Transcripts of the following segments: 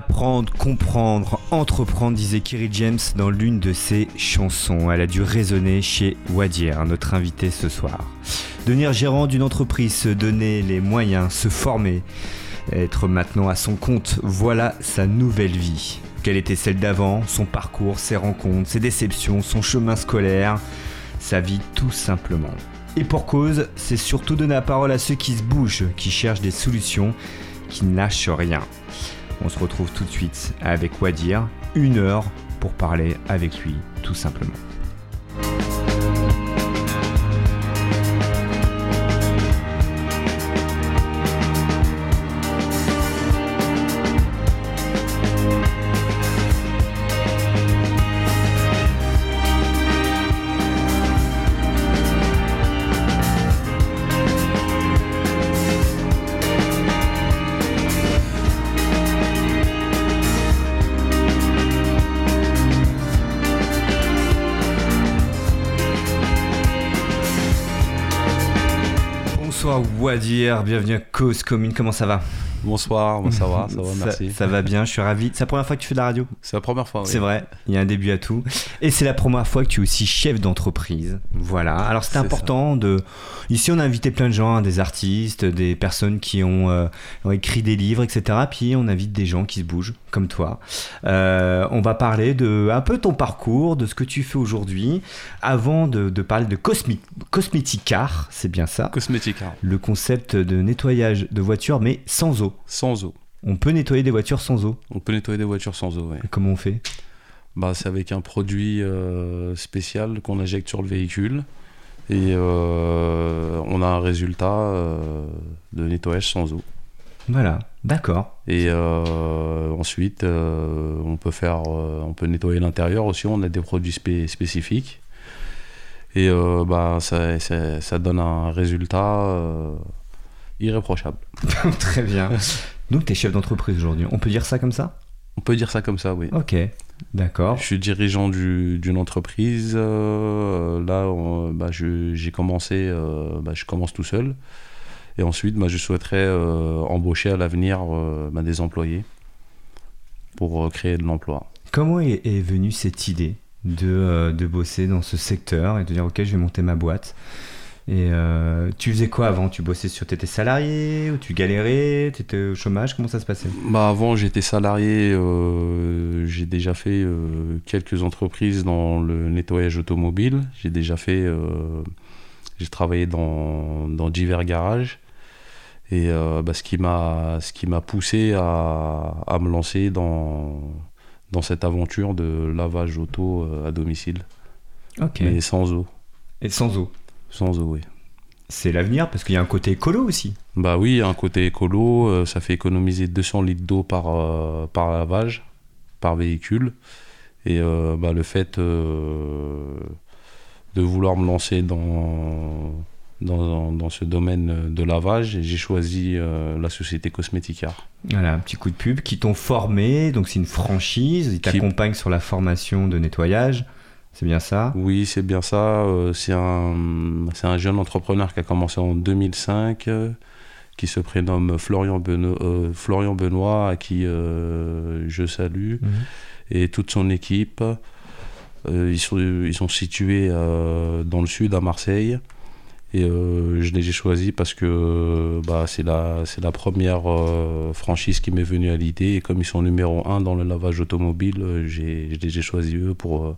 Apprendre, comprendre, entreprendre, disait Kiri James dans l'une de ses chansons. Elle a dû résonner chez Wadir, notre invité ce soir. Devenir gérant d'une entreprise, se donner les moyens, se former, être maintenant à son compte, voilà sa nouvelle vie. Quelle était celle d'avant, son parcours, ses rencontres, ses déceptions, son chemin scolaire, sa vie tout simplement. Et pour cause, c'est surtout donner la parole à ceux qui se bougent, qui cherchent des solutions, qui ne lâchent rien. On se retrouve tout de suite avec Wadir, une heure pour parler avec lui, tout simplement. Wadir, bienvenue à Cause Commune, comment ça va? Bonsoir, ça va, ça va, merci. Ça, va bien, je suis ravi. C'est la première fois que tu fais de la radio C'est la première fois, oui. C'est vrai, il y a un début à tout. Et c'est la première fois que tu es aussi chef d'entreprise. Voilà, alors c'était important de... Ici on a invité plein de gens, hein, des artistes, des personnes qui ont, euh, ont, écrit des livres, etc. Puis on invite des gens qui se bougent, comme toi. Euh, on va parler de un peu ton parcours, de ce que tu fais aujourd'hui, avant de, de, parler de Cosmi Cosmeticar, c'est bien ça? Cosmeticar. Le concept de nettoyage de voitures, mais sans eau. Sans eau. On peut nettoyer des voitures sans eau On peut nettoyer des voitures sans eau, oui. Et comment on fait? Bah, C'est avec un produit euh, spécial qu'on injecte sur le véhicule. Et euh, on a un résultat euh, de nettoyage sans eau. Voilà, d'accord. Et ensuite, on peut faire, on peut nettoyer l'intérieur aussi. On a des produits spé spécifiques. Et bah, ça, ça, ça, donne un résultat irréprochable. Très bien. Donc, tu es chef d'entreprise aujourd'hui. On peut dire ça comme ça? On peut dire ça comme ça, oui. Ok, d'accord. Je suis dirigeant d'une entreprise. Euh, là, on, bah, j'ai commencé, euh, bah, je commence tout seul. Et ensuite, bah, je souhaiterais euh, embaucher à l'avenir des employés pour créer de l'emploi. Comment est, est, venue cette idée de, de bosser dans ce secteur et de dire, OK, je vais monter ma boîte? Et euh, tu faisais quoi avant? Tu bossais sur. T'étais salarié ou tu galérais? T'étais au chômage? Comment ça se passait? Bah Avant, j'étais salarié. Euh, j'ai déjà fait euh, quelques entreprises dans le nettoyage automobile. J'ai déjà fait. J'ai travaillé dans, dans, divers garages. Et bah, ce qui m'a poussé à, à, me lancer dans, dans cette aventure de lavage auto à domicile. Ok. Mais sans eau. Et sans eau? Sans eau, oui. C'est l'avenir parce qu'il y a un côté écolo aussi. Bah oui, il y a un côté écolo. Euh, ça fait économiser 200 litres d'eau par, euh, par lavage, par véhicule. Et euh, bah, le fait euh, de vouloir me lancer dans, dans, dans ce domaine de lavage, j'ai choisi la société Cosmeticar. Voilà, un petit coup de pub qui t'ont formé. Donc c'est une franchise. Ils t'accompagnent sur la formation de nettoyage. C'est bien ça? Oui, c'est bien ça. Euh, c'est un, un, jeune entrepreneur qui a commencé en 2005, euh, qui se prénomme Florian Benoît, euh, Florian Benoît à qui je salue, Mhm. mmh. et toute son équipe. ils, sont, ils sont situés dans le sud, à Marseille. Et je les ai choisis parce que bah, c'est la, la première franchise qui m'est venue à l'idée. Et comme ils sont numéro un dans le lavage automobile, je les ai choisis eux pour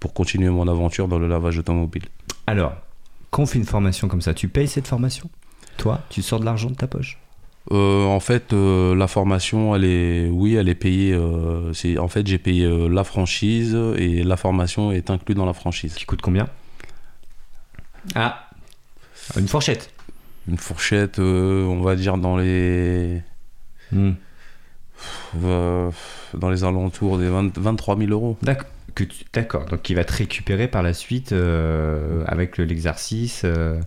pour continuer mon aventure dans le lavage automobile. Alors, quand on fait une formation comme ça, tu payes cette formation? Toi, tu sors de l'argent de ta poche? Euh, En fait, euh, la formation, elle est, oui, elle est payée. Euh, c'est, en fait, j'ai payé la franchise et la formation est inclue dans la franchise. Qui coûte combien? Ah, une fourchette. Une fourchette, on va dire dans les. Mmh. dans les alentours des 20, 23 000 euros. D'accord. D'accord, donc il va te récupérer par la suite euh, avec l'exercice. Euh,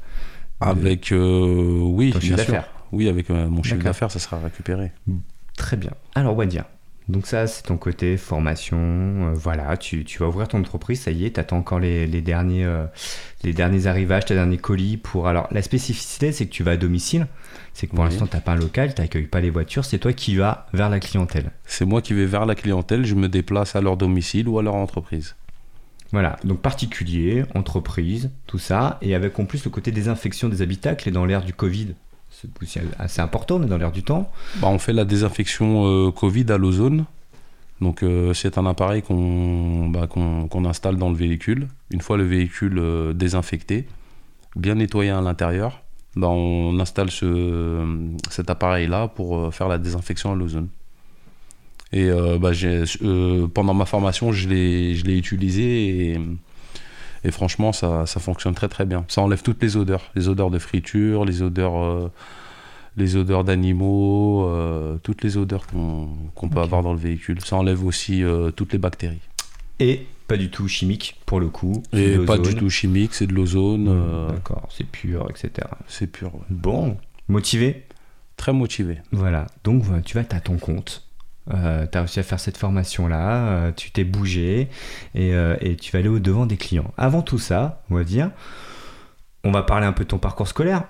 avec, euh, oui, chiffre d'affaires. Oui, avec mon chiffre d'affaires, ça sera récupéré. Très bien. Alors, Wadia, Donc ça, c'est ton côté formation. euh, voilà, tu, tu vas ouvrir ton entreprise, ça y est, tu attends encore les, les derniers, euh, les derniers arrivages, tes derniers colis pour... Alors, la spécificité, c'est que tu vas à domicile. C'est que pour Oui. l'instant, tu n'as pas un local, tu n'accueilles pas les voitures, c'est toi qui vas vers la clientèle. C'est moi qui vais vers la clientèle, je me déplace à leur domicile ou à leur entreprise. Voilà, donc particulier, entreprise, tout ça, et avec en plus le côté désinfection des habitacles et dans l'ère du Covid. C'est assez important, mais dans l'ère du temps. Bah, on fait la désinfection euh, Covid à l'ozone. Donc euh, c'est un appareil qu'on bah, installe dans le véhicule. Une fois le véhicule euh, désinfecté, bien nettoyé à l'intérieur, bah, on installe ce, cet appareil-là pour euh, faire la désinfection à l'ozone. Et euh, bah, j'ai- euh, pendant ma formation, je l'ai utilisé et, et franchement, ça, ça fonctionne très très bien. Ça enlève toutes les odeurs, les odeurs de friture, les odeurs, euh, les odeurs d'animaux, toutes les odeurs qu'on peut avoir dans le véhicule. Ça enlève aussi toutes les bactéries. Et pas du tout chimique, pour le coup. Et pas du tout chimique, c'est de l'ozone, Mmh, euh, D'accord, c'est pur, etc. c'est pur. ouais. Bon, motivé Très motivé. Voilà, donc tu vas à ton compte. tu as réussi à faire cette formation-là, euh, tu t'es bougé et, euh, et tu vas aller au devant des clients. Avant tout ça, on va dire, on va parler un peu de ton parcours scolaire,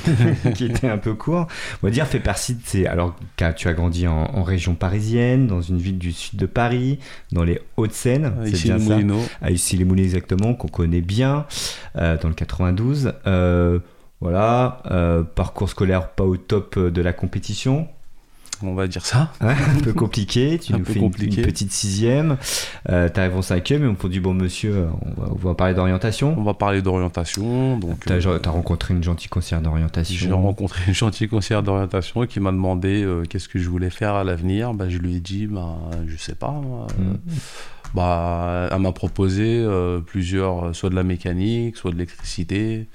qui était un peu court. On va dire, fait partie de ces. Alors, tu as grandi en, en région parisienne, dans une ville du sud de Paris, dans les Hauts-de-Seine, à Issy-les-Moulineaux exactement, qu'on connaît bien, euh, dans le 92. Euh, voilà, euh, parcours scolaire pas au top de la compétition, on va dire ça. Ouais, un peu compliqué. Tu Un nous fais une- petite sixième. Euh, T'arrives en cinquième et on te dit bon monsieur, euh, on va, on va parler d'orientation. On va parler d'orientation. Donc, euh, as rencontré une gentille conseillère j'ai d'orientation. rencontré une gentille conseillère d'orientation qui m'a demandé euh, qu'est-ce que je voulais faire à l'avenir. Bah, je lui ai dit, bah, je sais pas. moi. Mm. Bah, elle m'a proposé euh, plusieurs, euh, soit de la mécanique, soit de l'électricité.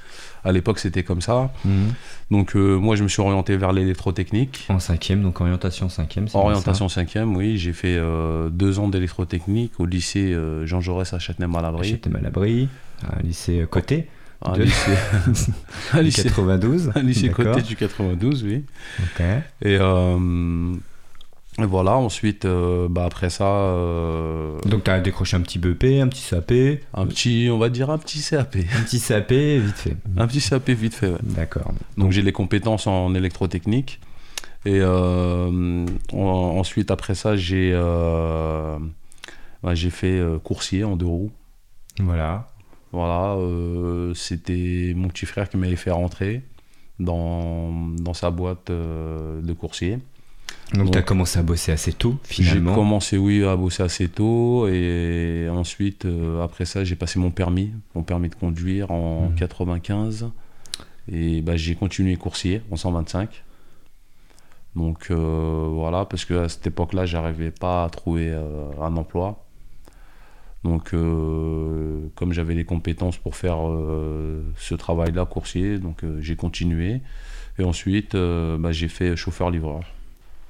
À l'époque, c'était comme ça. Mhm. Donc, euh, moi, je me suis orienté vers l'électrotechnique. En cinquième, donc orientation cinquième. Orientation cinquième, oui. J'ai fait euh, deux ans d'électrotechnique au lycée euh, Jean Jaurès à Châtenay-Malabry. Abri. Un lycée côté. Un de- lycée, un lycée, 92. un lycée côté du 92, oui. Ok. Et, euh, et voilà, ensuite, euh, bah, après ça, euh, Donc t'as décroché un petit BEP, un petit CAP. un petit, on va dire un petit CAP. Un petit CAP, vite fait. Un petit CAP vite fait, ouais. D'accord. Donc j'ai les compétences en électrotechnique. Et euh, en- ensuite, après ça, j'ai bah, j'ai fait coursier en deux roues. Voilà. Voilà, c'était mon petit frère qui m'avait fait rentrer dans, dans sa boîte de coursier. Donc, Donc, t'as commencé à bosser assez tôt, J'ai finalement. commencé, oui, à bosser assez tôt. Et ensuite, euh, après ça, j'ai passé mon permis, mon permis de conduire en Mhm. 95. Et bah, j'ai continué coursier en 125. Donc euh, voilà, parce qu'à cette époque-là, j'arrivais pas à trouver euh, un emploi. Donc, euh, comme j'avais les compétences pour faire ce travail-là, coursier, donc j'ai continué. Et ensuite, bah, j'ai fait chauffeur-livreur.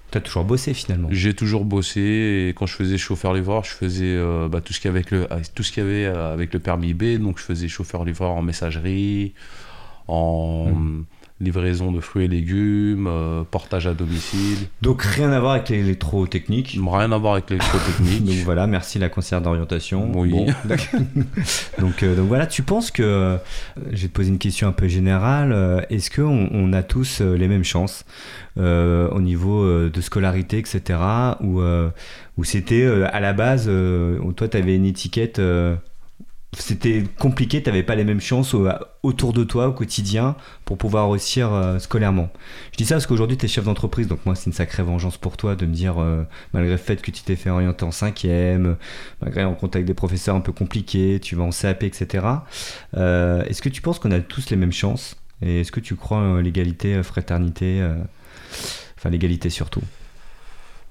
T'as toujours bossé, finalement. J'ai toujours bossé et quand je faisais chauffeur-livreur, je faisais euh, bah, tout ce qu'il y avait avec le, avec tout ce qu'il y avait euh, avec le permis B. Donc je faisais chauffeur-livreur en messagerie, en Mm. livraison de fruits et légumes, euh, portage à domicile. Donc rien à voir avec l'électrotechnique. Rien à voir avec Donc l'électrotechnique. voilà, merci la conseillère d'orientation. Oui. Bon, donc, euh, donc voilà, tu penses que, je vais te poser une question un peu générale, est-ce qu'on on a tous les mêmes chances? Au niveau euh, de scolarité, etc. Ou euh, c'était euh, à la base, euh, toi tu avais une étiquette, euh, c'était compliqué, tu n'avais pas les mêmes chances au- autour de toi au quotidien pour pouvoir réussir euh, scolairement. Je dis ça parce qu'aujourd'hui tu es chef d'entreprise, donc moi c'est une sacrée vengeance pour toi de me dire, euh, malgré le fait que tu t'es fait orienter en cinquième, malgré en contact avec des professeurs un peu compliqués, tu vas en CAP, etc. Euh, est-ce que tu penses qu'on a tous les mêmes chances? Et est-ce que tu crois en l'égalité, euh, fraternité euh, Enfin, l'égalité surtout.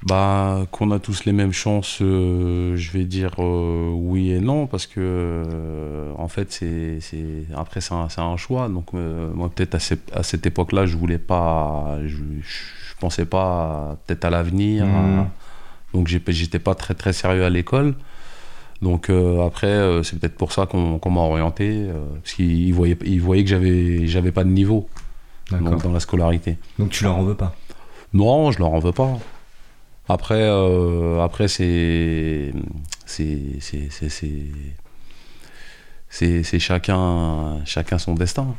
Bah, qu'on a tous les mêmes chances, euh, je vais dire euh, oui et non, parce que euh, en fait, c'est, après, c'est un, un choix. Donc, moi, peut-être à, cette- à cette époque-là, je voulais pas, je, je pensais pas peut-être à l'avenir. Mhm. à- donc, j'étais pas très très sérieux à l'école. Donc, après, c'est peut-être pour ça qu'on, m'a orienté, parce qu'ils voyaient, ils voyaient que j'avais, j'avais pas de niveau. Donc, dans la scolarité. Donc tu leur en veux pas? Non, je leur en veux pas. Après, euh, après c'est c'est chacun chacun son destin.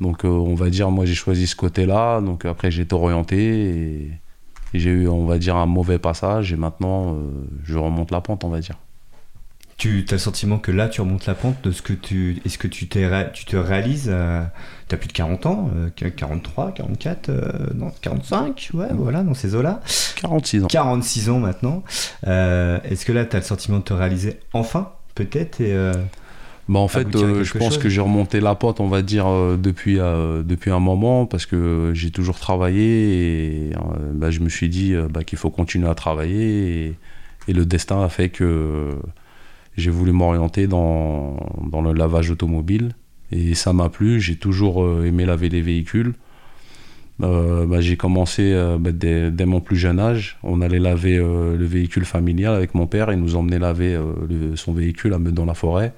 Donc euh, on va dire moi j'ai choisi ce côté-là, donc après j'ai été orienté et, et j'ai eu on va dire un mauvais passage et maintenant euh, je remonte la pente on va dire. Tu as le sentiment que là, tu remontes la pente de ce que tu. Est-ce que tu, tu te réalises euh, Tu as plus de 40 ans, euh, 43, 44, euh, non, 45, ouais, voilà, dans ces eaux-là. 46 ans. 46 ans maintenant. Euh, Est-ce que là, tu as le sentiment de te réaliser enfin, peut-être et, euh, Bah en fait, à euh, je pense chose. que j'ai remonté la pente, on va dire, euh, depuis, euh, depuis un moment, parce que j'ai toujours travaillé et bah, je me suis dit bah, qu'il faut continuer à travailler. Et, et le destin a fait que j'ai voulu m'orienter dans, dans le lavage automobile. Et ça m'a plu, j'ai toujours euh, aimé laver les véhicules. Euh, bah, j'ai commencé euh, bah, dès, dès mon plus jeune âge. On allait laver euh, le véhicule familial avec mon père. Il nous emmenait laver le- son véhicule à Meudon dans la forêt.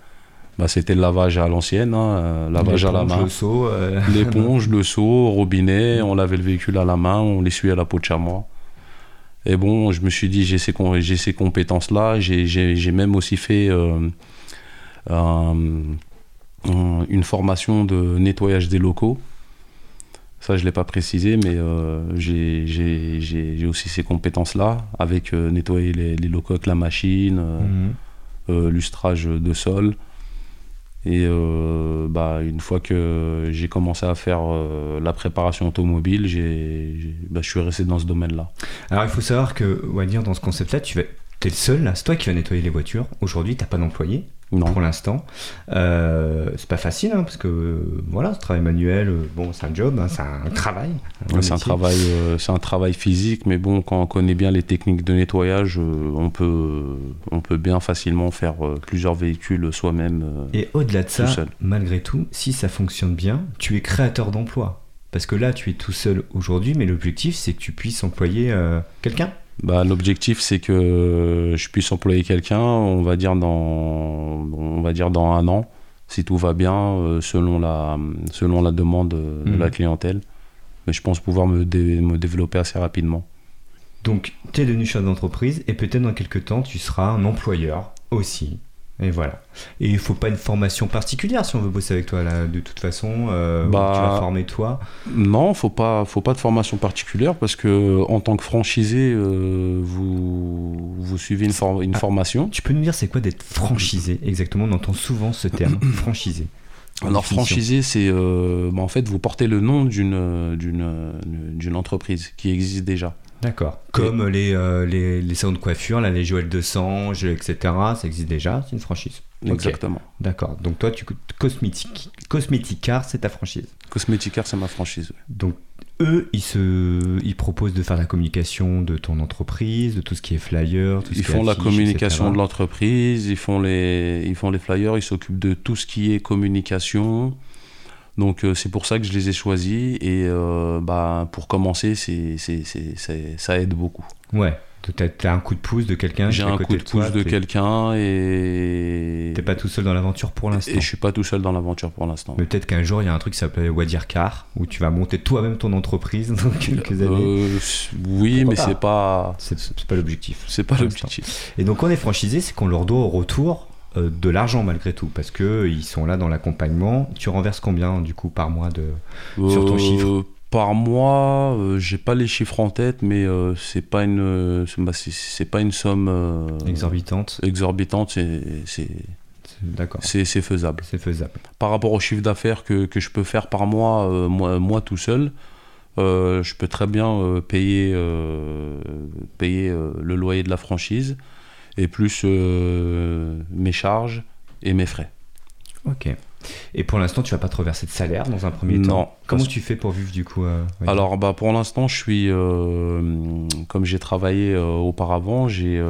Bah, C'était le lavage à l'ancienne, hein, lavage à la l'éponge, main. le seau L'éponge, le seau, robinet, on lavait le véhicule à la main, on l'essuyait à la peau de chamois. Et bon, je me suis dit, j'ai ces, com- j'ai ces compétences-là. J'ai- même aussi fait euh, un- un- une formation de nettoyage des locaux. Ça, je ne l'ai pas précisé, mais euh, j'ai- aussi ces compétences-là, avec euh, nettoyer les, les locaux avec la machine, euh, euh, lustrage de sol. Et euh, bah, une fois que j'ai commencé à faire euh, la préparation automobile, j'ai, bah, je suis resté dans ce domaine-là. Alors, il faut savoir que, on va dire, dans ce concept-là, tu vas. T'es le seul là, c'est toi qui vas nettoyer les voitures. Aujourd'hui, t'as pas d'employé Non. pour l'instant. Euh, c'est pas facile hein, parce que voilà, ce travail manuel, euh, bon, c'est un job, hein, c'est un travail. Ouais, c'est un travail, euh, c'est un travail physique, mais bon, quand on connaît bien les techniques de nettoyage, euh, on peut, on peut bien facilement faire plusieurs véhicules soi-même. Et au-delà de ça, seul. malgré tout, si ça fonctionne bien, tu es créateur d'emploi. Parce que là, tu es tout seul aujourd'hui, mais l'objectif, c'est que tu puisses employer quelqu'un. Bah, l'objectif, c'est que je puisse employer quelqu'un, on va dire dans, on va dire dans un an, si tout va bien, euh, selon la, selon la demande euh, de la clientèle. Mais je pense pouvoir me, dé- me développer assez rapidement. Donc, tu es devenu chef d'entreprise et peut-être dans quelques temps, tu seras un employeur aussi. Et voilà. Et il faut pas une formation particulière si on veut bosser avec toi, là, de toute façon. euh, Bah, tu vas former toi. Non, faut pas, faut pas de formation particulière parce que en tant que franchisé, euh, vous, vous suivez une, for- une Ah. formation. Tu peux nous dire c'est quoi d'être franchisé exactement? On entend souvent ce terme, franchisé. Alors franchisé, c'est euh, bah, en fait vous portez le nom d'une d'une d'une entreprise qui existe déjà. D'accord. Comme les, euh, les, les salons de coiffure, là, les Joël de Sange, etc. Ça existe déjà, c'est une franchise. Exactement. D'accord. Donc toi, tu cosmétique, Cosmeticar, c'est ta franchise. Cosmeticar, c'est ma franchise. ouais. Donc eux, ils se, ils proposent de faire la communication de ton entreprise, de tout ce qui est flyer, tout ce Ils qui est font la communication etc. de l'entreprise, ils font les ils font les flyers, ils s'occupent de tout ce qui est communication. Donc euh, c'est pour ça que je les ai choisis et euh, bah pour commencer c'est c'est- c'est- c'est- ça aide beaucoup. Ouais. T'as as un coup de pouce de quelqu'un. J'ai un coup de pouce de quelqu'un et T'es pas tout seul dans l'aventure pour l'instant. et je suis pas tout seul dans l'aventure pour l'instant. Mais peut-être qu'un jour, il y a un truc qui s'appelle Wadir Car, où tu vas monter toi-même ton entreprise dans quelques années. Euh, oui, Pourquoi mais pas c'est pas C'est c'est pas l'objectif. c'est pas l'objectif. Et donc, on est franchisé, c'est qu'on leur doit au retour de l'argent malgré tout, parce que ils sont là dans l'accompagnement. Tu renverses combien du coup par mois de Sur ton Euh, chiffre. Par mois, euh, j'ai pas les chiffres en tête, mais euh, c'est pas une euh, c'est bah, c'est- pas une somme euh, exorbitantes exorbitante, c'est D'accord. c'est faisable. C'est faisable. Par rapport au chiffre d'affaires que, que je peux faire par mois, euh, moi, moi tout seul, euh, je peux très bien euh, payer, euh, payer euh, le loyer de la franchise et plus euh, mes charges et mes frais. Ok. Et pour l'instant, tu vas pas te reverser de salaire dans un premier Non, temps. Comment parce- tu fais pour vivre du coup euh, Alors bah, pour l'instant, je suis, euh, comme j'ai travaillé euh, auparavant, j'ai,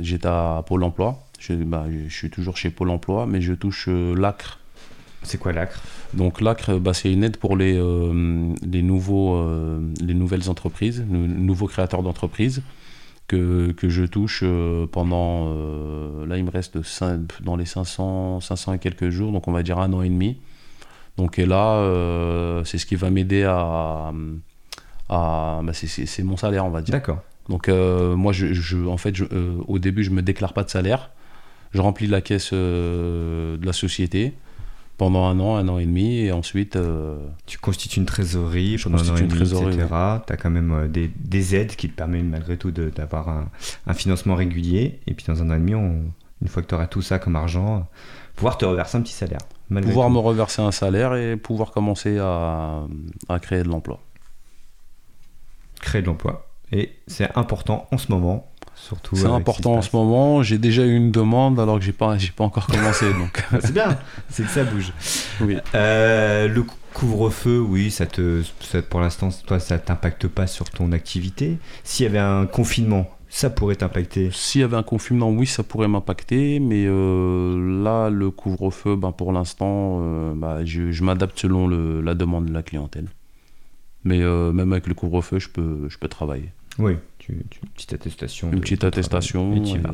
j'étais à Pôle Emploi. Je, bah, je suis toujours chez Pôle Emploi, mais je touche l'ACRE. C'est quoi l'ACRE? Donc l'ACRE, bah, c'est une aide pour les, les, nouveaux, les nouvelles entreprises, nou- nouveaux créateurs d'entreprises que, que je touche euh, pendant, euh, là il me reste dans les 500, 500 et quelques jours, donc on va dire un an et demi. Donc et là, euh, c'est ce qui va m'aider à... à bah, c'est- c'est c'est mon salaire, on va dire. D'accord. Donc moi, je, en fait, au début, je me déclare pas de salaire. Je remplis la caisse de la société pendant un an, un an et demi, et ensuite... Euh, tu constitues une trésorerie pendant un an et demi, etc. Tu as quand même euh, des, des, aides qui te permettent malgré tout d'avoir un, un, financement régulier, et puis dans un an et demi, une fois que tu auras tout ça comme argent, pouvoir te reverser un petit salaire. Pouvoir me reverser un salaire et pouvoir commencer à, à créer de l'emploi. Créer de l'emploi. Et c'est important en ce moment c'est important en ce moment. J'ai déjà eu une demande alors que j'ai pas, j'ai pas encore commencé. donc c'est bien, c'est que ça bouge. Oui. Euh, le couvre-feu, oui, ça te, pour l'instant, toi, ça t'impacte pas sur ton activité. S'il y avait un confinement, ça pourrait t'impacter. S'il y avait un confinement, oui, ça pourrait m'impacter, mais euh, là, le couvre-feu, ben, pour l'instant, euh, bah, je, m'adapte selon la demande de la clientèle. Mais même avec le couvre-feu, je peux, je peux travailler. Oui, une petite attestation. Une petite attestation. Et euh,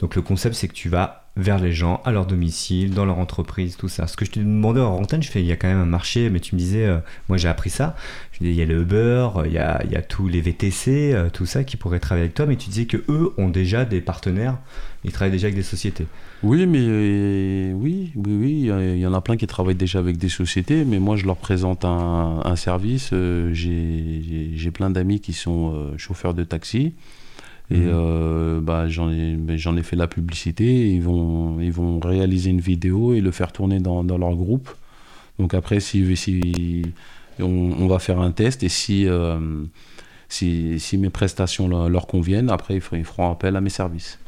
Donc le concept, c'est que tu vas vers les gens, à leur domicile, dans leur entreprise, tout ça. Ce que je te demandais en antenne, je fais, il y a quand même un marché, mais tu me disais, euh, moi j'ai appris ça. Je disais, il y a le Uber, il y a, il y a tous les VTC, euh, tout ça qui pourraient travailler avec toi, mais tu disais que eux ont déjà des partenaires, ils travaillent déjà avec des sociétés. Oui, mais oui, oui, oui, il y en a plein qui travaillent déjà avec des sociétés, mais moi je leur présente un, service. j'ai plein d'amis qui sont chauffeurs de taxi. Et mhm. euh, bah, j'en ai, ai fait la publicité. Ils vont, ils vont réaliser une vidéo et le faire tourner dans, dans leur groupe. Donc après, si, si on, va faire un test et si, euh, si, si, mes prestations leur, conviennent, après, ils feront, appel à mes services.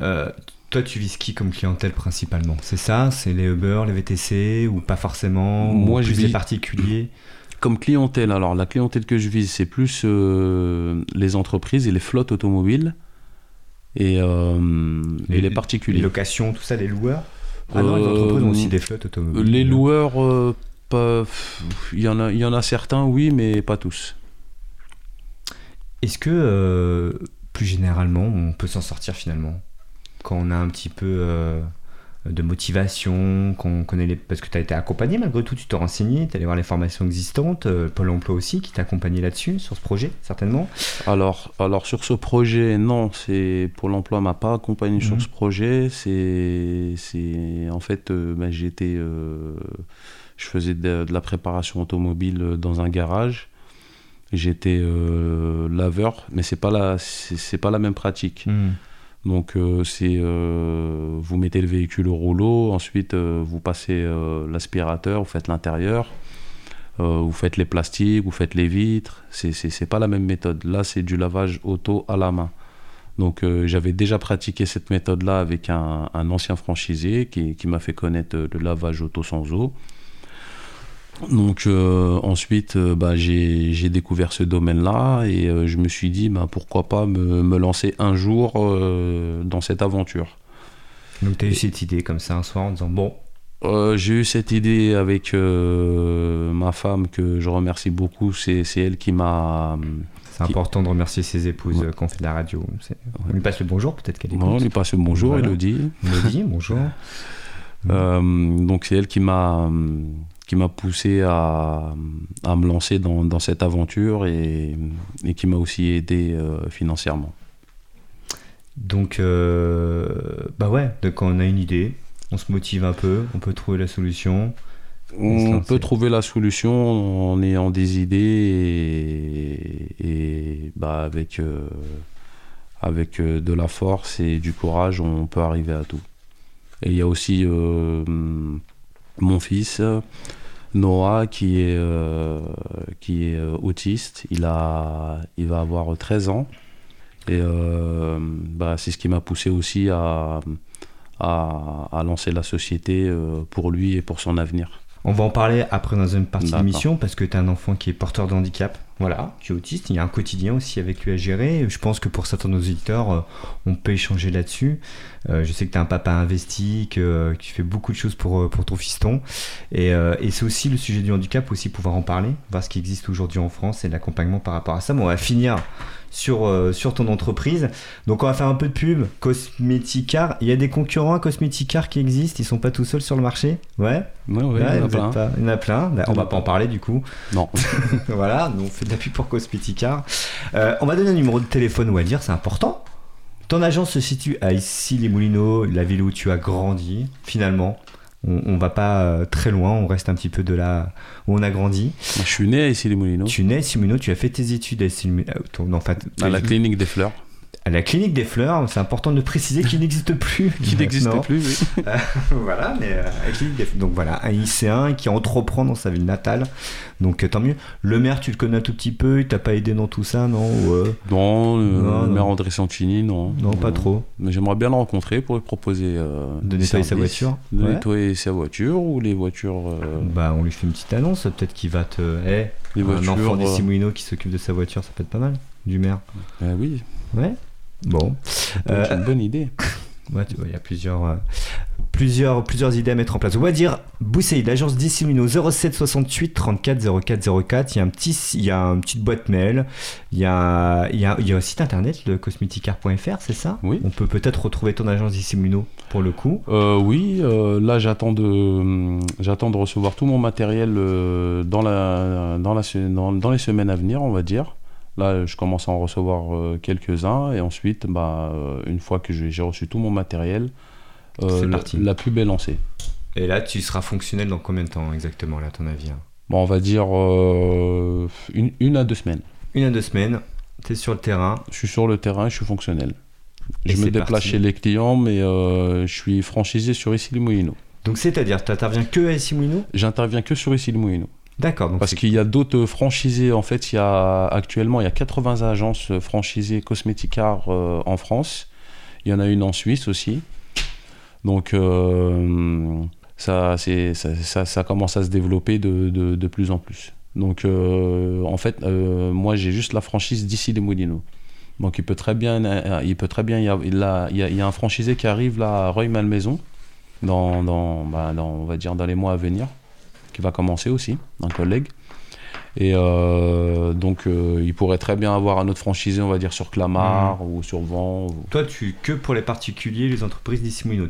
Euh, toi, tu vises qui comme clientèle principalement? C'est ça? C'est les Uber, les VTC ou pas forcément? Moi, ou plus je vis... les particuliers? comme clientèle, alors la clientèle que je vise, c'est plus euh, les entreprises et les flottes automobiles et, euh, les, particuliers. Les locations, tout ça, les loueurs? Ah non, les entreprises ont aussi des flottes automobiles. Les loueurs, il y, en a, il y en a certains, oui, mais pas tous. Est-ce que, plus généralement, on peut s'en sortir finalement? Quand on a un petit peu de motivation, qu'on connaît les... parce que tu as été accompagné malgré tout, tu t'es renseigné, tu allé voir les formations existantes, euh, Pôle emploi aussi qui t'a accompagné là-dessus, sur ce projet, certainement alors, alors sur ce projet, non, c'est Pôle emploi m'a pas accompagné sur mhm. ce projet, c'est, c'est en fait, euh, bah, j'étais, euh, je faisais de, la préparation automobile dans un garage, j'étais laveur, mais c'est pas la, c'est, pas la même pratique. Mhm. Donc euh, c'est euh, vous mettez le véhicule au rouleau, ensuite euh, vous passez l'aspirateur, vous faites l'intérieur, vous faites les plastiques, vous faites les vitres. C'est pas la même méthode. Là c'est du lavage auto à la main. Donc j'avais déjà pratiqué cette méthode-là avec un, ancien franchisé qui m'a fait connaître le lavage auto sans eau. Donc euh, ensuite, euh, bah, j'ai découvert ce domaine-là et euh, je me suis dit bah, pourquoi pas me, lancer un jour dans cette aventure. Donc tu as eu cette idée comme ça un soir en disant bon. j'ai eu cette idée avec ma femme que je remercie beaucoup. C'est elle qui m'a. C'est important de remercier ses épouses qu'on fait de la radio. On lui passe le bonjour, peut-être qu'elle écoute. on lui passe le bonjour, voilà. Elodie. Elodie, bonjour. donc c'est elle qui m'a qui m'a poussé à, à, me lancer dans, dans cette aventure et, et qui m'a aussi aidé euh, financièrement. Donc, euh, bah ouais, quand on a une idée, on se motive un peu, on peut trouver la solution. On peut trouver la solution en ayant des idées et, et bah avec, euh, avec de la force et du courage, on peut arriver à tout. Et il y a aussi mon fils, Noah, qui est, euh, qui est euh, autiste. Il, a, il va avoir 13 ans. Et euh, bah, c'est ce qui m'a poussé aussi à, à, à, lancer la société pour lui et pour son avenir. On va en parler après dans une partie de l'émission parce que tu as un enfant qui est porteur de handicap, voilà, qui est autiste. Il y a un quotidien aussi avec lui à gérer. Je pense que pour certains de nos auditeurs, euh, on peut échanger là-dessus. Euh, je sais que tu un papa investi, que, qui fait beaucoup de choses pour, euh, pour ton fiston. Et, c'est aussi le sujet du handicap, aussi pouvoir en parler, voir ce qui existe aujourd'hui en France et l'accompagnement par rapport à ça. Mais on va finir sur, euh, sur ton entreprise. Donc on va faire un peu de pub. Cosmeticar, il y a des concurrents à Cosmeticar qui existent, ils sont pas tout seuls sur le marché? Ouais? Ouais, ouais, il, y en a plein. il y en a plein. on va pas en parler du coup. Non. voilà, on fait la pub pour Cosmeticar. Euh, on va donner un numéro de téléphone ou à dire, c'est important. Ton agence se situe à Issy-les-Moulineaux, la ville où tu as grandi, finalement. On, on va pas euh, très loin, on reste un petit peu de là où on a grandi. Je suis né à Issy-les-Moulineaux, Tu nais à Issy-les-Moulineaux, tu as fait tes études à Issy-les-Moulineaux. euh, ton- non, en fait, à la clinique des fleurs, à la clinique des fleurs, c'est important de préciser qu'il n'existe plus. qui n'existe plus. oui. voilà, mais euh, la clinique des- Donc voilà, un lycéen qui entreprend dans sa ville natale. Donc euh, tant mieux. Le maire, tu le connais un tout petit peu, il t'a pas aidé dans tout ça, non Ou, euh, Non, le maire André Santini, non. Non, pas trop. Mais j'aimerais bien le rencontrer pour lui proposer euh, De nettoyer sa voiture De Ouais. nettoyer sa voiture ou les voitures. euh, Bah, on lui fait une petite annonce, peut-être qu'il va te. Eh, les un voitures. enfant euh, d'ici Moulineaux qui s'occupe de sa voiture, ça peut être pas mal, du maire. euh, oui, Ouais Bon. c'est Euh, une bonne idée. Ouais, tu vois, il y a plusieurs, euh, plusieurs, plusieurs idées à mettre en place. On va dire Boussaïd, l'agence Dissimino 07 68 34 04 04. Il y a un petit, il y a une petite boîte mail. Il y a, il y a, il y a un site internet, le cosmeticar.fr, c'est ça? Oui. On peut peut-être retrouver ton agence Dissimino pour le coup. Euh, oui, euh, là j'attends de, j'attends de recevoir tout mon matériel dans, la, dans, la, dans les semaines à venir, on va dire. Là, je commence à en recevoir euh, quelques-uns et ensuite, bah, euh, une fois que j'ai reçu tout mon matériel, euh, la, pub est lancée. Et là, tu seras fonctionnel dans combien de temps exactement, là, à ton avis hein? Bon, on va dire euh, une, une à deux semaines. Une à deux semaines, tu es sur le terrain. Je suis sur le terrain, je suis fonctionnel. Et je me déplace parti. chez les clients, mais euh, je suis franchisé sur Issy-les-Moulineaux. Donc, c'est-à-dire, tu n'interviens que à Simoulineaux J'interviens que sur Issy-les-Moulineaux. D'accord. Parce qu'il y a d'autres franchisés. En fait, il y a actuellement il y a 80 agences franchisées Cosmeticard euh, en France. Il y en a une en Suisse aussi. Donc euh, ça, c'est, ça, ça- ça commence à se développer de, de- de plus en plus. Donc euh, en fait, euh, moi j'ai juste la franchise d'ici les Moulineaux. Donc il peut très bien, il peut très bien, il y a, il a- il y a- il y a un franchisé qui arrive là à Reuil-Malmaison dans, dans, bah, dans, on va dire dans les mois à venir, qui va commencer aussi, un collègue. Et euh, donc, euh, il pourrait très bien avoir un autre franchisé, on va dire, sur Clamart ou sur Vent. ou- Toi, tu que pour les particuliers, les entreprises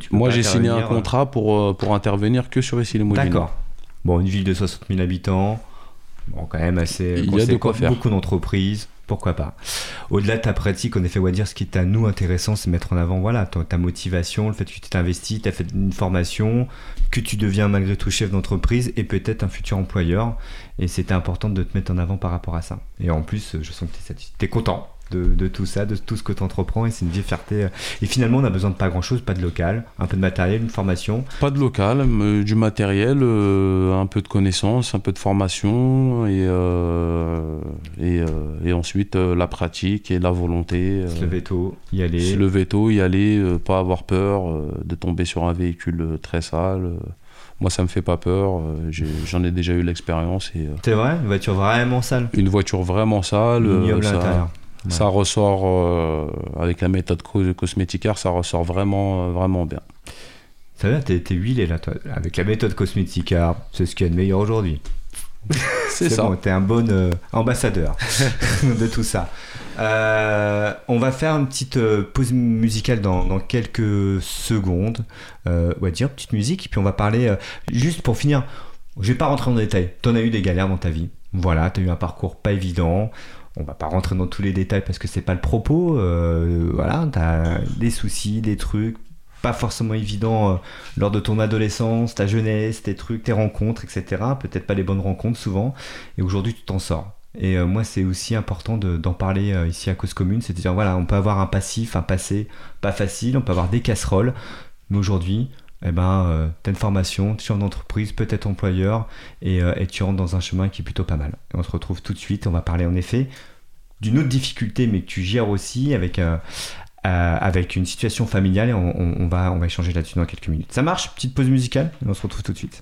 peux Moi, j'ai signé un euh, contrat pour, pour intervenir que sur Moulineaux. D'accord. Bon, une ville de 60 000 habitants, bon, quand même assez. Il y a de quoi faire. Beaucoup d'entreprises, pourquoi pas. Au-delà de ta pratique, en effet, on va dire ce qui est à nous intéressant, c'est mettre en avant voilà, ta, ta motivation, le fait que tu t'es investi, tu as fait une formation, que tu deviens malgré tout chef d'entreprise et peut-être un futur employeur. Et c'était important de te mettre en avant par rapport à ça. Et en plus, je sens que tu es, content. De, de tout ça, de tout ce que tu entreprends, et c'est une vie fierté. Et finalement, on n'a besoin de pas grand chose, pas de local, un peu de matériel, une formation, Pas de local, mais du matériel, euh, un peu de connaissances, un peu de formation, et, euh, et, euh, et ensuite la pratique et la volonté. se lever tôt, y aller. se lever tôt, y aller, pas avoir peur de tomber sur un véhicule très sale. moi, ça me fait pas peur. J'en ai, déjà eu l'expérience. C'est vrai? Une voiture vraiment sale? Une voiture vraiment sale, Ignoble à ça, l'intérieur. Ouais. ça ressort euh, avec la méthode co- Cosmeticard, ça ressort vraiment, euh, vraiment bien. Ça va, t'es huilé là, toi. Avec la méthode Cosmetica, c'est ce qu'il y a de meilleur aujourd'hui. C'est ça. bon, t'es un bon euh, ambassadeur de tout ça. Euh, on va faire une petite euh, pause musicale dans, dans quelques secondes. On va dire petite musique, et puis on va parler, juste pour finir, je vais pas rentrer en détail. T'en as eu des galères dans ta vie. Voilà, t'as eu un parcours pas évident. On va pas rentrer dans tous les détails parce que c'est pas le propos. Euh, voilà, t'as des soucis, des trucs pas forcément évidents euh, lors de ton adolescence, ta jeunesse, tes trucs, tes rencontres, etc. Peut-être pas les bonnes rencontres souvent. Et aujourd'hui, tu t'en sors. Et euh, moi, c'est aussi important de- d'en parler euh, ici à Cause Commune. C'est de dire, voilà, on peut avoir un passif, un passé pas facile, on peut avoir des casseroles. Mais aujourd'hui, eh ben, euh, t'as une formation, tu es en entreprise, peut-être employeur, et, euh, et tu rentres dans un chemin qui est plutôt pas mal. Et on se retrouve tout de suite. On va parler en effet d'une autre difficulté, mais que tu gères aussi avec, euh, avec une situation familiale. Et on va, on va échanger là-dessus dans quelques minutes. Ça marche? Petite pause musicale, et on se retrouve tout de suite.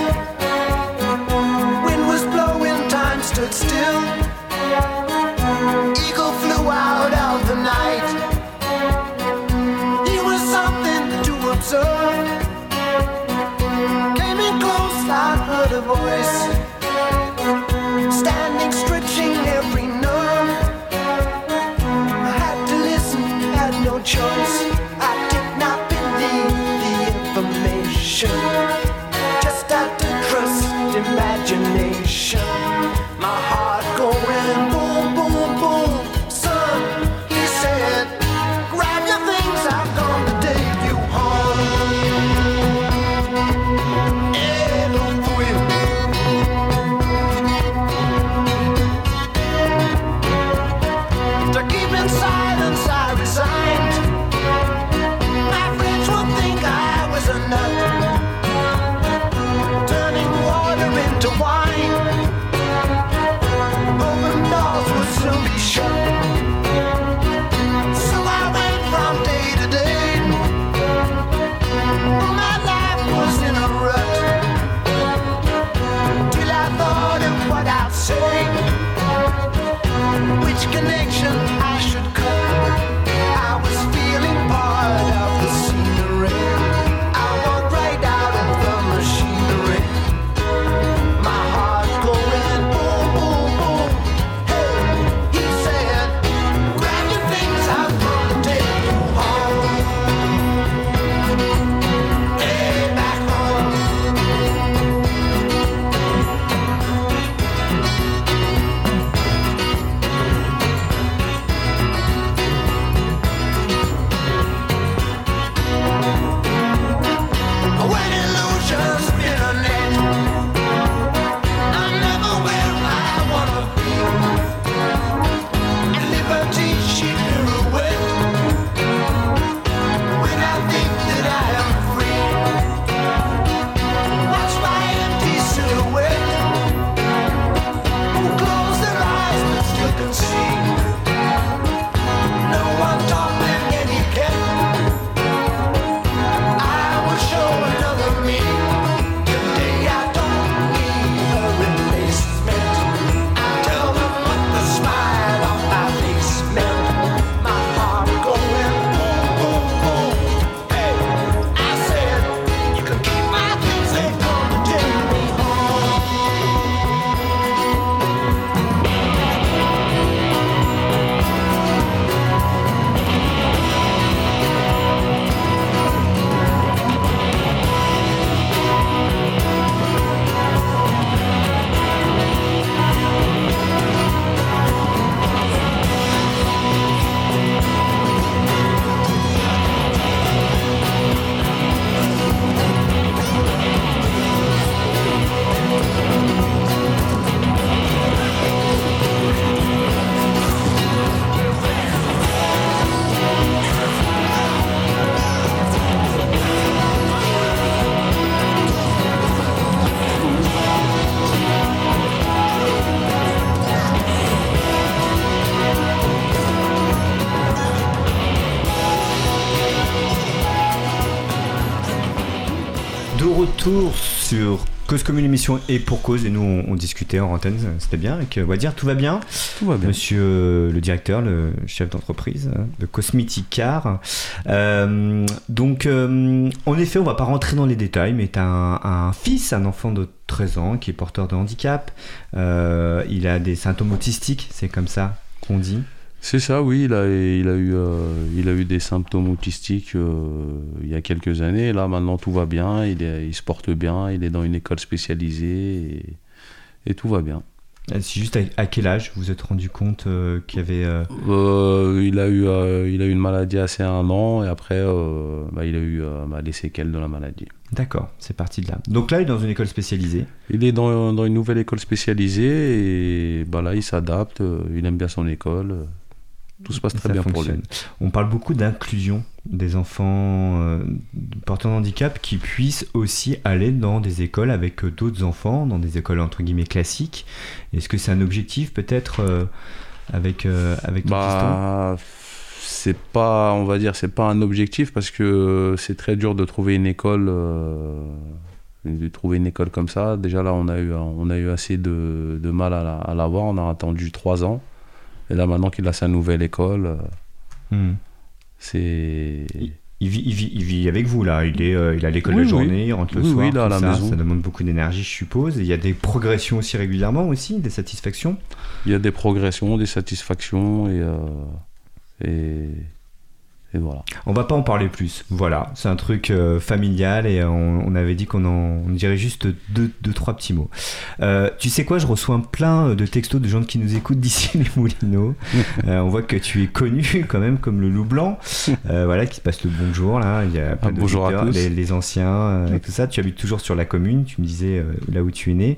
Cause Commune émission et pour cause, et nous on, on discutait en antenne, c'était bien, avec euh, Wadir, tout va bien Tout va bien. Monsieur euh, le directeur, le chef d'entreprise euh, de Cosmetic Car. Euh, donc, euh, en effet, on va pas rentrer dans les détails, mais tu as un, un fils, un enfant de 13 ans qui est porteur de handicap. Euh, il a des symptômes autistiques, c'est comme ça qu'on dit. C'est ça, oui. Il a, il a, eu, euh, il a eu des symptômes autistiques euh, il y a quelques années. Là, maintenant, tout va bien. Il, est- il se porte bien. Il est dans une école spécialisée et, et tout va bien. Euh, C'est juste à, à quel âge vous vous êtes rendu compte euh, qu'il y avait. il, a eu, il a eu une maladie assez un an et après, bah, il a eu bah, les séquelles de la maladie. D'accord, c'est parti de là. Donc là, il est dans une école spécialisée. Il est dans, dans une nouvelle école spécialisée et bah, là, il s'adapte. Il aime bien son école. Tout se passe très Ça bien pour lui. On parle beaucoup d'inclusion des enfants euh, porteurs de handicap qui puissent aussi aller dans des écoles avec euh, d'autres enfants, dans des écoles entre guillemets classiques. Est-ce que c'est un objectif peut-être euh, avec, euh, avec Bah, c'est pas, on va dire, c'est pas un objectif parce que c'est très dur de trouver une école, de trouver une école comme ça. Déjà là, on a eu, on a eu assez de, de mal à la- à l'avoir. On a attendu trois ans. Et là, maintenant qu'il a sa nouvelle école, euh, Hmm. c'est. il, vit, il, vit, il vit avec vous là, il est, euh, il à l'école Oui, la oui. journée, il rentre le Oui, soir, oui, là, tout la ça, maison. ça demande beaucoup d'énergie je suppose. Et il y a des progressions aussi régulièrement aussi, des satisfactions? Il y a des progressions, des satisfactions et, euh, et, et voilà. On va pas en parler plus. Voilà, c'est un truc euh, familial et on, on avait dit qu'on en on dirait juste deux, deux trois petits mots. Euh, tu sais quoi, je reçois plein de textos de gens qui nous écoutent d'ici les Moulineaux. Euh, on voit que tu es connu quand même comme le loup blanc, euh, voilà, qui se passe le bonjour là. Il y a plein Ah, bonjour à tous. les, les anciens euh, et tout ça. Tu habites toujours sur la commune, tu me disais euh, là où tu es né.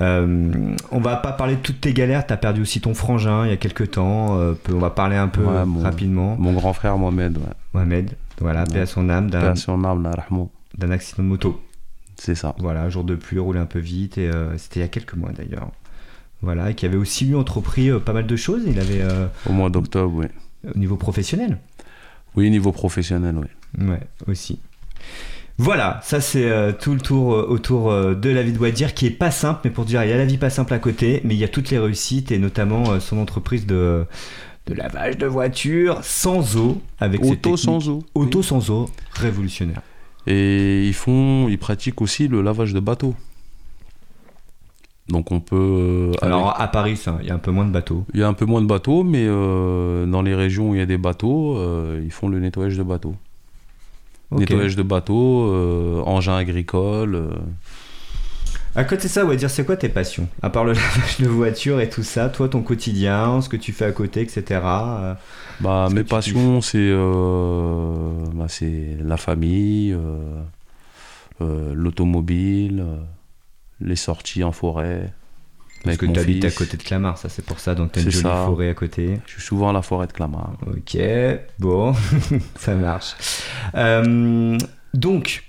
Euh, on va pas parler de toutes tes galères. T'as perdu aussi ton frangin il y a quelques temps. Euh, peu- on va parler un peu Ouais, mon- rapidement. Mon grand frère Mohamed, ouais. Mohamed, voilà, paix à son âme, d'un Paix à son âme, la rahmou. d'un accident de moto. C'est ça. Voilà, jour de pluie, roulé un peu vite, et euh, c'était il y a quelques mois d'ailleurs. Voilà, et qui avait aussi lui entrepris euh, pas mal de choses. Il avait euh, Au mois d'octobre, oui. au niveau professionnel, Oui, niveau professionnel, oui. ouais, aussi. Voilà, ça c'est euh, tout le tour euh, autour euh, de la vie de Wadir qui est pas simple, mais pour dire il y a la vie pas simple à côté, mais il y a toutes les réussites et notamment son entreprise de, de lavage de voitures sans eau avec Auto sans eau. auto sans eau, révolutionnaire. Et ils font, ils pratiquent aussi le lavage de bateaux. Donc on peut. euh, Alors avec- à Paris, il y a un peu moins de bateaux. il y a un peu moins de bateaux, mais euh, dans les régions où il y a des bateaux, euh, ils font le nettoyage de bateaux. Nettoyage de bateaux, euh, engins agricoles. À côté de ça, ouais, dire c'est quoi tes passions? À part le lavage de voiture et tout ça, toi ton quotidien, ce que tu fais à côté, etc. euh, Bah, mes tu passions, c'est euh, bah, la famille, euh, euh, l'automobile, les sorties en forêt. Parce que tu habites à côté de Clamart, ça c'est pour ça, donc t'as une C'est jolie ça. forêt à côté. Je suis souvent à la forêt de Clamart. Ok, bon, ça marche. Donc,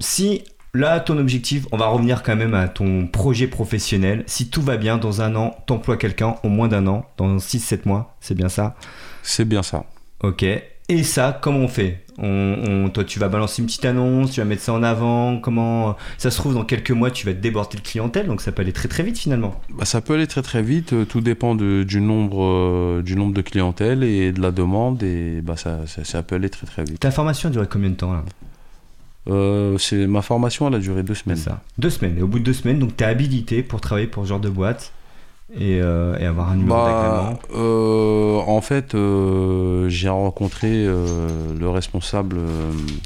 si là ton objectif, on va revenir quand même à ton projet professionnel, si tout va bien, dans un an, t'emploies quelqu'un, au moins d'un an, dans 6-7 mois, c'est bien ça? C'est bien ça. Ok. Et ça, comment on fait? On, on- Toi, tu vas balancer une petite annonce, tu vas mettre ça en avant. Comment Ça se trouve, dans quelques mois, tu vas te déborder de clientèle, donc ça peut aller très très vite finalement. Bah, ça peut aller très très vite, euh, tout dépend de- du, nombre, euh, du nombre de clientèle et de la demande, et bah, ça, ça, ça peut aller très très vite. Ta formation a duré combien de temps là? Euh, c'est- ma formation, elle a duré deux semaines. ça. Deux semaines. Et au bout de deux semaines, donc tu es habilité pour travailler pour ce genre de boîte et, euh, et avoir un numéro Bah, euh, en fait, j'ai rencontré le responsable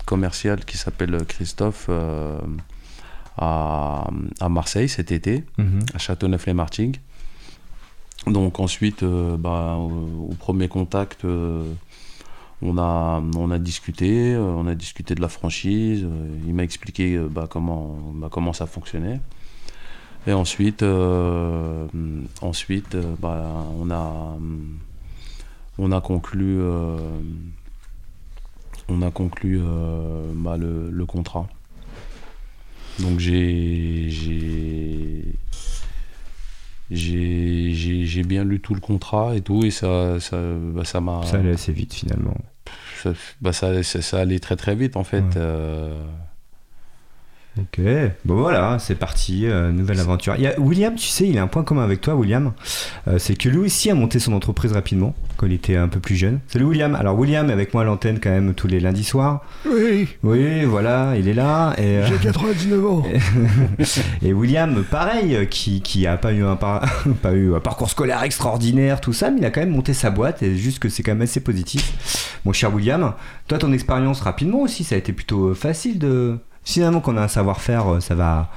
commercial qui s'appelle Christophe à, à Marseille cet été, Mhm. à Châteauneuf-les-Martigues. Donc ensuite, bah, au, au premier contact, on, a, discuté, euh, on a discuté de la franchise. euh, il m'a expliqué euh, bah, comment, bah, comment ça fonctionnait. Et ensuite, bah, on, a, on a conclu, le, le contrat. Donc j'ai j'ai bien lu tout le contrat et tout et ça ça bah, ça m'a Ça allait assez vite finalement. ça, bah, ça, ça, ça allait très très vite en fait. Ouais. euh, Ok, bon voilà, c'est parti, euh, nouvelle aventure. Il y a William, tu sais, il a un point commun avec toi, William. Euh, c'est que lui aussi a monté son entreprise rapidement, quand il était un peu plus jeune. Salut William. Alors William est avec moi à l'antenne quand même tous les lundis soirs. Oui, Oui, voilà, il est là. Et, euh, j'ai 99 ans. et William, pareil, euh, qui, qui a pas eu, un par- pas eu un parcours scolaire extraordinaire, tout ça, mais il a quand même monté sa boîte, et juste que c'est quand même assez positif. Mon cher William, toi, ton expérience rapidement aussi, ça a été plutôt euh, facile de. Finalement, qu'on a un savoir-faire, euh, ça va.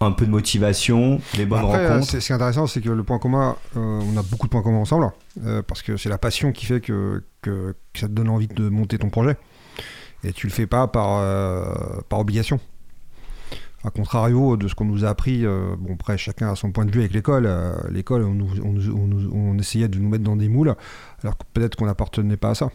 Un peu de motivation, les bonnes Après, euh, rencontres. c'est- ce qui est intéressant, c'est que le point commun, euh, on a beaucoup de points communs ensemble, euh, parce que c'est la passion qui fait que, que, que ça te donne envie de monter ton projet. Et tu le fais pas par, euh, par obligation. A contrario de ce qu'on nous a appris, bon après chacun a son point de vue avec l'école. l'école, on, essayait de nous mettre dans des moules, alors que peut-être qu'on n'appartenait pas à ça.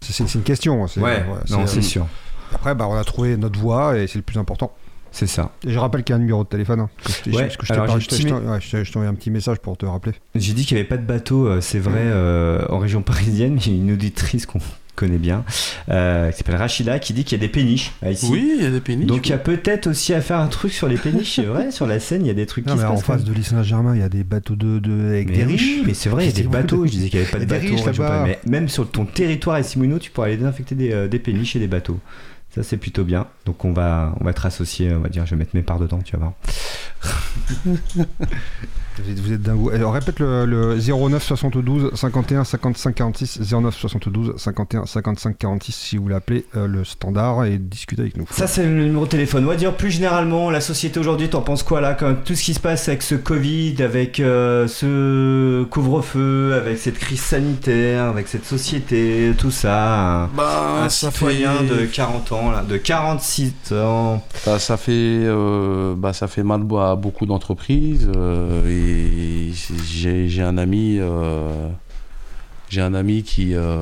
C'est- une question. c'est- Ouais, non, c'est- c'est sûr. Après, bah, on a trouvé notre voie et c'est le plus important. C'est ça. Et je rappelle qu'il y a un numéro de téléphone. hein, que Ouais, parce que je t'ai envoyé un petit message pour te rappeler. J'ai dit qu'il n'y avait pas de bateau, euh, c'est vrai, euh, en région parisienne, mais il y a une auditrice qu'on connaît bien, euh, qui s'appelle Rachida, qui dit qu'il y a des péniches ici. Oui, il y a des péniches. Donc il y a peut-être aussi à faire un truc sur les péniches, c'est vrai, sur la Seine, il y a des trucs Non, qui mais se en face de l'île Saint-Germain, il y a des bateaux de, de- avec des riches. mais c'est vrai, il y a des bateaux, je disais qu'il n'y avait pas de bateaux. riches mais même sur ton territoire à Simonot, tu pourrais aller désinfecter des, euh, des péniches et des bateaux. Ça c'est plutôt bien. Donc on va, on va être associés, on va dire, je vais mettre mes parts dedans, tu vas voir. Vous êtes, dingo. Alors, répète le, le 09 72 51 55 46 09 72 51 55 46 si vous l'appelez euh, le standard et discutez avec nous. Ça, c'est le numéro de téléphone. On va dire plus généralement, la société aujourd'hui, t'en penses quoi là quand Tout ce qui se passe avec ce Covid, avec euh, ce couvre-feu, avec cette crise sanitaire, avec cette société, tout ça. Un, Bah, un ça citoyen fait- de 40 ans, là, de 46 ans. Bah, ça fait, euh, bah, ça fait mal à beaucoup d'entreprises. euh, et j'ai un ami, euh, j'ai un ami qui, euh,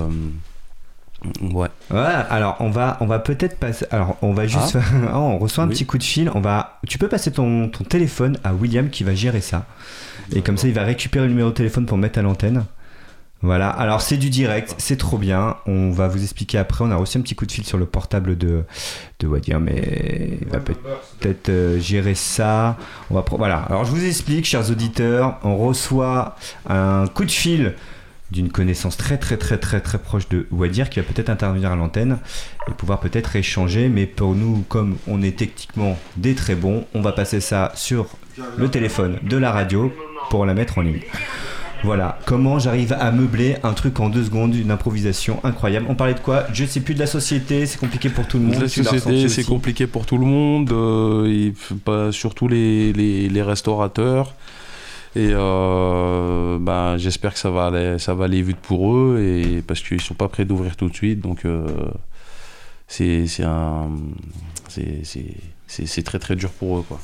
ouais, Ouais, alors on va, on va peut-être passer. Alors on va juste. faire- Oh, on reçoit un Oui. petit coup de fil. On va. Tu peux passer ton, ton téléphone à William qui va gérer ça. Et comme ça, il va récupérer le numéro de téléphone pour mettre à l'antenne. Voilà. Alors c'est du direct, c'est trop bien. On va vous expliquer après. On a reçu un petit coup de fil sur le portable de de Wadir, mais il va peut- peut-être euh, gérer ça. On va. Voilà. Alors je vous explique, chers auditeurs. On reçoit un coup de fil d'une connaissance très très très très très proche de Wadir qui va peut-être intervenir à l'antenne et pouvoir peut-être échanger. Mais pour nous, comme on est techniquement des très bons, on va passer ça sur le téléphone de la radio pour la mettre en ligne. Voilà, comment j'arrive à meubler un truc en deux secondes, une improvisation incroyable. On parlait de quoi? Je sais plus de la société, c'est compliqué pour tout le monde. La société, c'est compliqué pour tout le monde, euh, et surtout les, les, les restaurateurs. Et euh, bah, j'espère que ça va, aller, ça va aller vite pour eux, et, parce qu'ils sont pas prêts d'ouvrir tout de suite. Donc euh, c'est très très dur pour eux. Quoi.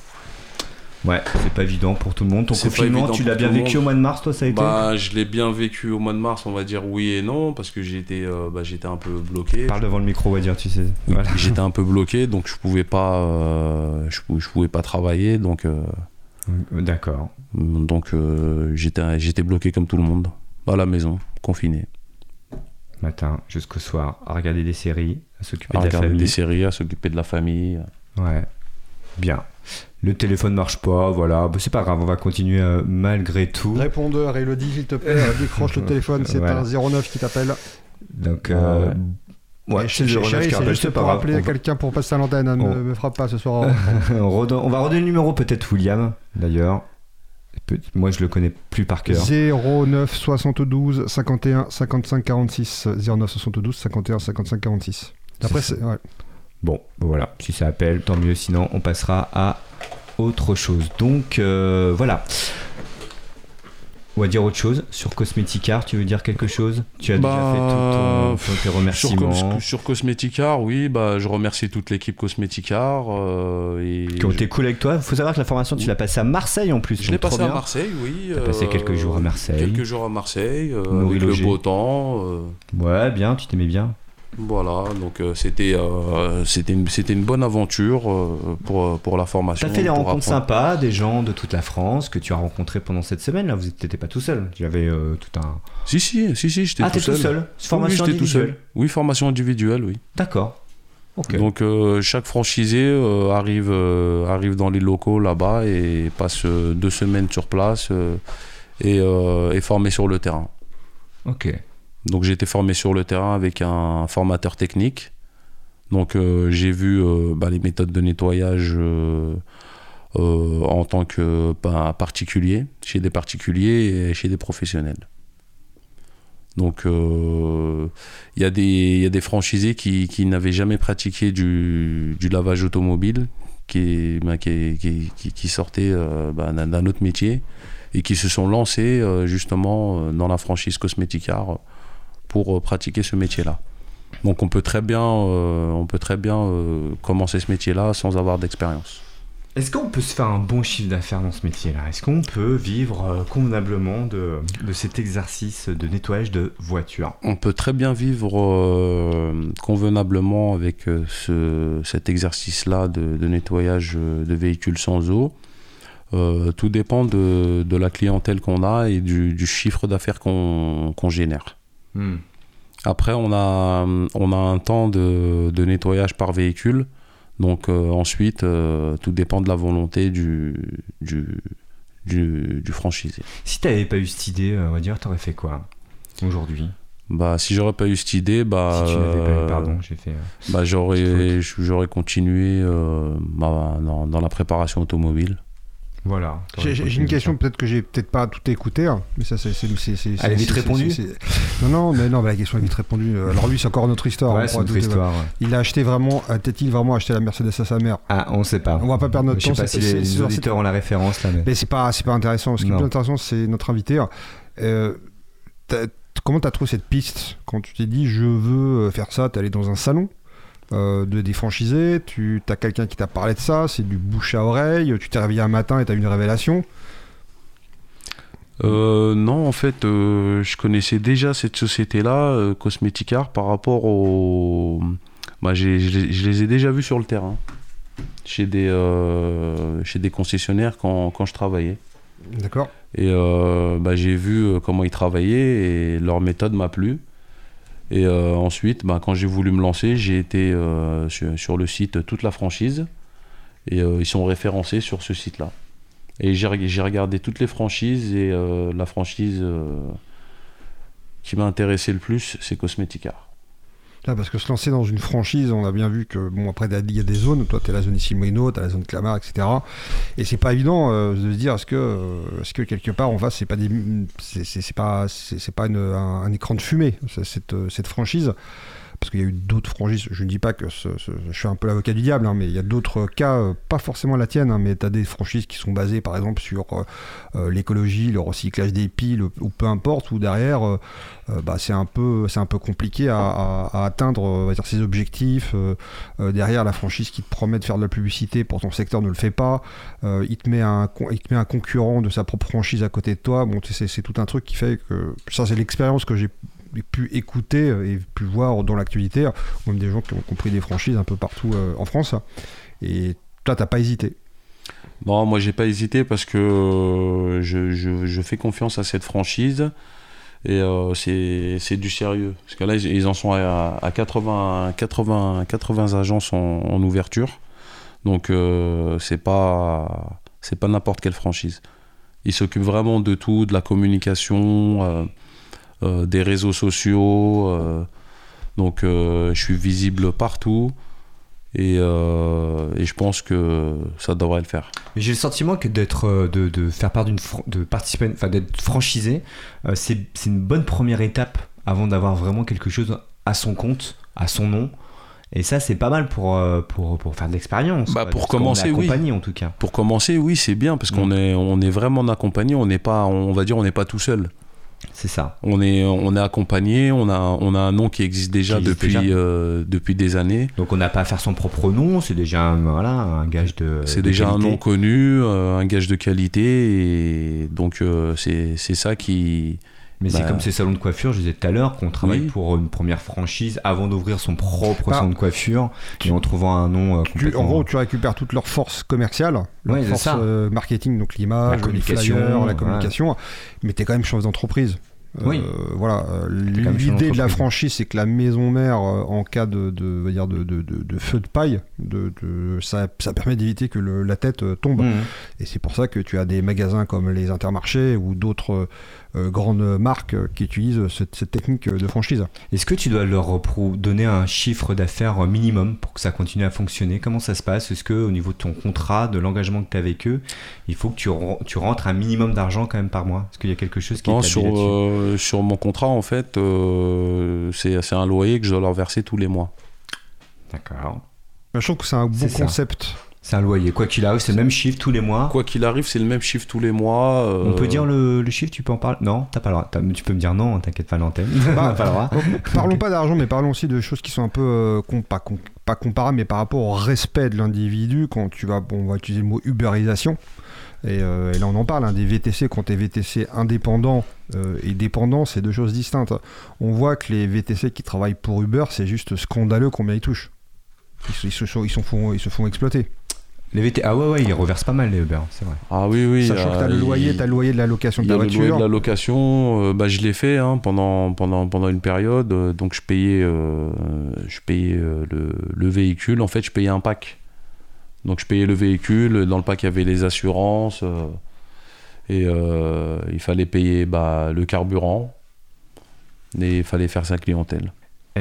Ouais, c'est pas évident pour tout le monde. Ton confinement, évident tu l'as bien vécu au mois de mars, toi, ça a été Bah, je l'ai bien vécu au mois de mars, on va dire oui et non, parce que j'étais euh, bah, j'étais un peu bloqué. Parle devant le micro, on va dire, tu sais. Voilà. J'étais un peu bloqué, donc je pouvais pas, euh, je, pou- je pouvais pas travailler, donc euh, D'accord. donc j'étais j'étais bloqué comme tout le monde à la maison, confiné, Matin jusqu'au soir, à regarder des séries, à s'occuper à de la regarder famille. des séries, à s'occuper de la famille. Ouais. Bien. Le téléphone marche pas, voilà. Bah, c'est pas grave, on va continuer euh, malgré tout. Répondeur, Elodie, s'il te plaît, décroche le téléphone, c'est Voilà. un 09 qui t'appelle. Donc, euh, ouais, Et c'est chérie, 09 qui rappelle, c'est pas grave. va- quelqu'un pour passer à l'antenne, ne on- me frappe pas ce soir. on, redonne- on va redonner le numéro peut-être William, d'ailleurs. Moi, je le connais plus par cœur. 09 72 51 55 46 09 72 51 55 46. Après, C'est c'est ouais. Bon, voilà, si ça appelle, tant mieux. Sinon, on passera à autre chose. Donc, euh, voilà. On va dire autre chose sur Cosmeticart. Tu veux dire quelque chose? Tu as Bah, déjà fait tout ton, ton- tes Sur, remerciements sur Cosmeticart, oui, bah, je remercie toute l'équipe Cosmeticart. euh, et qui ont été cool avec toi. Il faut savoir que la formation, tu l'as passée à Marseille en plus. Je l'ai donc trop passé à. Marseille, oui. T'as passé quelques jours à Marseille. Quelques jours à Marseille, euh, avec le beau temps. euh, Ouais, bien, tu t'aimais bien. Voilà, donc euh, c'était euh, c'était une, c'était une bonne aventure euh, pour, pour la formation. T'as fait des rencontres apprendre. sympas, des gens de toute la France que tu as rencontrés pendant cette semaine. Là, vous n'étiez pas tout seul. Tu avais euh, tout un. Si, si, si, si j'étais Ah, tout tout seul. Formation oui, j'étais tout seul. individuelle. Oui, formation individuelle, oui. D'accord. Donc euh, chaque franchisé euh, arrive, euh, arrive dans les locaux là-bas et passe euh, deux semaines sur place euh, et euh, est formé sur le terrain. ok. Donc j'ai été formé sur le terrain avec un formateur technique. Donc euh, j'ai vu euh, bah, les méthodes de nettoyage euh, en tant que bah, particulier, chez des particuliers et chez des professionnels. Donc il y, a des- franchisés qui, n'avaient jamais pratiqué du, lavage automobile, qui, bah, sortaient d'un autre métier et qui se sont lancés justement dans la franchise Cosmeticart pour euh, pratiquer ce métier-là. Donc on peut très bien, euh, on peut très bien euh, commencer ce métier-là sans avoir d'expérience. Est-ce qu'on peut se faire un bon chiffre d'affaires dans ce métier-là? Est-ce qu'on peut vivre convenablement de, de cet exercice de nettoyage de voiture? On peut très bien vivre euh, convenablement avec ce- cet exercice-là de, de nettoyage de véhicules sans eau. Tout dépend de, de la clientèle qu'on a et du, du chiffre d'affaires qu'on qu'on génère. Après, on a, on a un temps de, de nettoyage par véhicule. Donc euh, ensuite, euh, tout dépend de la volonté du, du, du, du franchisé. Si t'avais pas eu cette idée, euh, on va dire, t'aurais fait quoi aujourd'hui? Bah, si j'aurais pas eu cette idée, bah, Si tu n'avais pas eu, pardon, j'ai fait. bah, j'aurais, continué bah, dans, dans la préparation automobile. Voilà. J'ai une question, peut-être que j'ai peut-être pas tout écouté, hein, mais ça c'est. Elle est vite c'est- répondue Non, non, mais non, la question est vite répondue. Alors lui, c'est encore notre histoire. Ouais, une douter, histoire. ouais. Il a acheté vraiment, a-t-il vraiment acheté la Mercedes à sa mère? Ah, on sait pas. On va pas perdre notre Je sais temps. pas si les, c'est- les c'est- auditeurs ont la référence là, mais. Mais c'est pas, c'est pas intéressant. Ce qui est plus intéressant, c'est notre invité. Euh, t'as- comment t'as trouvé cette piste? Quand tu t'es dit je veux faire ça T'es allé dans un salon? Euh, de des franchisés, tu as quelqu'un qui t'a parlé de ça, c'est du bouche à oreille, tu t'es réveillé un matin et t'as eu une révélation. Euh, non, en fait, euh, je connaissais déjà cette société-là, Cosmeticart, par rapport au. Bah, je les- je les ai déjà vus sur le terrain, chez des, chez des concessionnaires quand, quand je travaillais. D'accord Et bah, j'ai vu comment ils travaillaient et leur méthode m'a plu. Et euh, ensuite, bah, quand j'ai voulu me lancer, j'ai été euh, sur, le site toute la franchise et euh, ils sont référencés sur ce site-là. Et j'ai reg- j'ai regardé toutes les franchises et euh, la franchise euh, qui m'a intéressé le plus, c'est Cosmeticart. Parce que se lancer dans une franchise, on a bien vu que, bon, après, il y a des zones. Toi, tu la zone ici Moino, tu as la zone Clamart, etc. Et c'est pas évident euh, de se dire, est-ce que, que quelque part, en face, c'est pas, c'est, pas, un, écran de fumée, cette, euh, cette franchise parce qu'il y a eu d'autres franchises. Je ne dis pas que je suis un peu l'avocat du diable, hein, mais il y a d'autres cas, euh, pas forcément la tienne, hein, mais tu as des franchises qui sont basées par exemple sur euh, euh, l'écologie, le recyclage des piles, ou peu importe, où derrière, bah, c'est un, peu- compliqué à, atteindre ses objectifs. Derrière, la franchise qui te promet de faire de la publicité pour ton secteur ne le fait pas. Il, te met un, concurrent de sa propre franchise à côté de toi. C'est tout un truc qui fait que ça, c'est l'expérience que j'ai pu écouter et pu voir dans l'actualité, ou même des gens qui ont compris des franchises un peu partout euh, en France. Et toi, t'as pas hésité? Non, moi j'ai pas hésité parce que euh, je, fais confiance à cette franchise et euh, c'est du sérieux. Parce que là, ils, en sont à, à 80, 80, 80 agences en, en ouverture. Donc euh, c'est pas pas n'importe quelle franchise. Ils s'occupent vraiment de tout, de la communication, euh, euh, des réseaux sociaux. euh, donc euh, je suis visible partout. Et, euh, et je pense que ça devrait le faire. J'ai le sentiment que d'être, euh, de, de faire part d'une, de participer, enfin d'être franchisé, euh, c'est, c'est une bonne première étape avant d'avoir vraiment quelque chose à son compte, à son nom. Et ça, c'est pas mal pour, euh, pour, pour faire de l'expérience. Bah, pour qu'on commencer, oui. en tout cas. Pour commencer, oui, c'est bien parce qu'on Mm. est, on est vraiment accompagné. On n'est pas, on va dire, on n'est pas tout seul. C'est ça. On est, on est accompagné. On a, on a un nom qui existe déjà Qui existe depuis, déjà. euh, depuis des années. Donc on n'a pas à faire son propre nom, c'est déjà un, voilà, un gage de. C'est déjà un nom connu, euh, un gage de qualité, et donc euh, c'est, c'est ça qui. Mais c'est Bah. comme ces salons de coiffure, je disais tout à l'heure, qu'on travaille Oui. pour une première franchise avant d'ouvrir son propre Bah, salon de coiffure et en trouvant un nom euh, Tu- en gros, tu récupères toute leur force commerciale, leur Ouais, force euh, marketing, donc l'image, La les communication, flyers, la ouais. communication, mais tu es quand même chef d'entreprise. Euh, Oui. voilà, euh, l'idée de la franchise, c'est que la maison mère, en cas de, de, de, de, de- feu de paille, de, ça, ça permet d'éviter que le- la tête tombe. Mhm. Et c'est pour ça que tu as des magasins comme les Intermarchés ou d'autres grandes marques euh, qui utilisent cette, cette technique euh, de franchise. Est-ce que tu dois leur donner un chiffre d'affaires minimum pour que ça continue à fonctionner? Comment ça se passe? Est-ce que au niveau de ton contrat, de l'engagement que tu as avec eux, il faut que tu, ren- tu rentres un minimum d'argent quand même par mois? Est-ce qu'il y a quelque chose qui Non, est sur, euh, sur mon contrat, en fait, euh, c'est, un loyer que je dois leur verser tous les mois. D'accord. Je trouve que c'est un bon ça. C'est un loyer. Quoi qu'il arrive, c'est le même chiffre tous les mois. Quoi qu'il arrive, c'est le même chiffre tous les mois. euh, On peut dire le, le chiffre, tu peux en parler? Non, t'as pas le droit. Tu peux me dire non, t'inquiète pas l'antenne. Bah, pas le droit. Parlons pas d'argent, mais parlons aussi de choses qui sont un peu euh, com- pas, com- pas comparables, mais par rapport au respect de l'individu. Quand tu vas, bon, on va utiliser le mot uberisation. Et, euh, et là, on en parle, hein, des VTC. Quand tu es VTC indépendant euh, et dépendant, c'est deux choses distinctes. On voit que les VTC qui travaillent pour Uber, c'est juste scandaleux combien ils touchent. Ils, se- ils se, sont- ils, sont font, ils se font exploiter. Les VT... Ah ouais, ouais, ils reversent pas mal les Uber, c'est vrai. Ah oui, oui. Sachant que tu as le euh, loyer, il- t'as le loyer de la location de Il y ta a le voiture. loyer de la location, euh, bah, je l'ai fait hein, pendant, pendant, pendant une période. euh, donc je payais, euh, je payais euh, le, le véhicule. En fait, je payais un pack. Donc je payais le véhicule. Dans le pack, il y avait les assurances. euh, et euh, il fallait payer bah, le carburant. Et il fallait faire sa clientèle.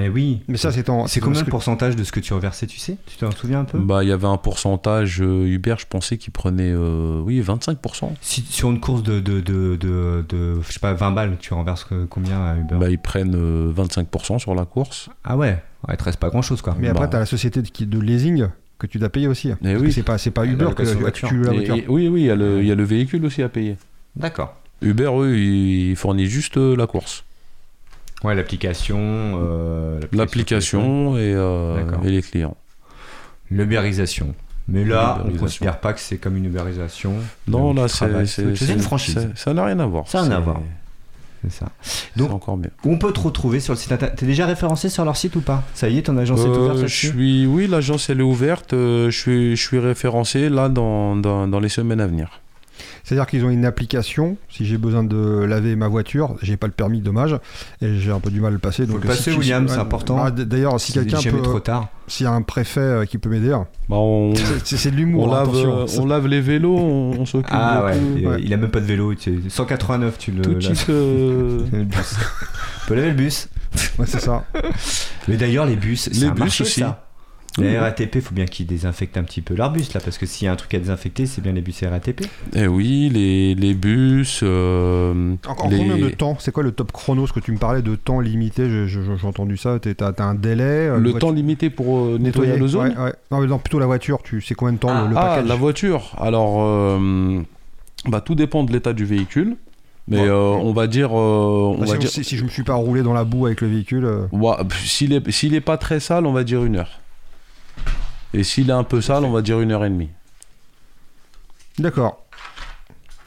Eh oui. Mais ça, c'est en. C'est combien le que- pourcentage de ce que tu reversais, tu sais? Tu t'en souviens un peu? Bah, il y avait un pourcentage, euh, Uber, je pensais qu'il prenait, euh, oui, 25%. Si, Sur une course de, de, de, de, de, je sais pas, 20 balles, tu renverses combien à Uber Bah, ils prennent euh, 25% sur la course. Ah ouais, ouais, il te reste pas grand chose quoi. Mais après, Bah. t'as la société de, de leasing que tu dois payer aussi. Eh Parce que oui. C'est pas, c'est pas Uber que, tu la Et- voiture. et- oui, oui, il y, a le- il y a le véhicule aussi à payer. D'accord. Uber, eux, ils fournissent juste euh, la course. Ouais, l'application. euh, L'application et, euh, et les clients. L'ubérisation. Mais là, on L'ubérisation. considère pas que c'est comme une ubérisation. Non, Là c'est une franchise. Ça n'a rien à voir. Ça n'a rien à voir. C'est ça. Donc- encore mieux. Où on peut te retrouver sur le site internet T'es déjà référencé sur leur site ou pas? Ça y est, ton agence est Euh, ouverte je suis, oui, l'agence elle est ouverte. euh, je suis, je suis référencé là dans, dans, dans les semaines à venir. C'est-à-dire qu'ils ont une application. Si j'ai besoin de laver ma voiture, j'ai pas le permis, dommage, et j'ai un peu du mal à le passer. Faut donc le passer, William, c'est important. bah, d- D'ailleurs, si quelqu'un peut, trop tard. s'il y a un préfet euh, qui peut m'aider, Bah, on, c'est- de l'humour. on, hein, lave, euh, on lave les vélos, on, on s'occupe Ah ouais, il- ouais. il a même pas de vélo. tu sais, 189, tu le. Tout de laves. suite. euh, Le bus. On peut laver le bus. Ouais, c'est ça. Mais d'ailleurs, les bus, c'est Les un bus marché, aussi. ça. La RATP, faut bien qu'ils désinfectent un petit peu leur bus là, parce que s'il y a un truc à désinfecter, c'est bien les bus RATP. Eh oui, les, les bus. euh, En, en les- combien de temps? C'est quoi le top chrono? Ce que tu me parlais de temps limité, je- je- j'ai entendu ça. T'as t'as un délai euh, Le voiture- temps limité pour euh, nettoyer l'ozone ouais, ouais. Non, mais non, plutôt la voiture. Tu sais combien de temps Ah, le, le Ah, package? la voiture. Alors, euh, bah, tout dépend de l'état du véhicule. Mais Ouais. euh, on va dire. euh, on Bah, va si, dire si- si je me suis pas roulé dans la boue avec le véhicule, euh, Ouais, s'il est, s'il est pas très sale, on va dire une heure. Et s'il est un peu sale, on va dire une heure et demie. d'accord.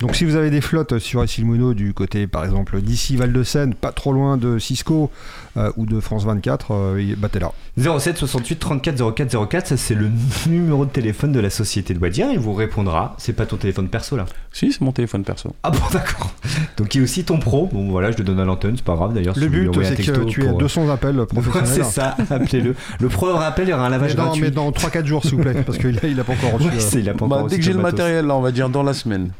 Donc si vous avez des flottes sur Essilmono du côté, par exemple, d'ici Val-de-Seine, pas trop loin de Cisco euh, ou de France 24, euh, y- battez là. 07 68 34 04 04, ça c'est le numéro de téléphone de la société de Wadier. Il vous répondra. C'est pas ton téléphone perso là? Si, c'est mon téléphone perso. Ah bon, d'accord. Donc il est aussi ton pro. Bon voilà, je le donne à l'antenne, c'est pas grave d'ailleurs. Le but, c'est que tu aies pour- 200 appels Ouais, professionnels. c'est ça, appelez-le. Le pro rappel, il y aura un mais, lavage dans, gratuit. mais dans 3-4 jours, s'il vous plaît, parce qu'il a, il a pas encore reçu. Ouais, euh, il a pas Bah, encore dès reçu que j'ai le matériel, là, on va dire dans la semaine.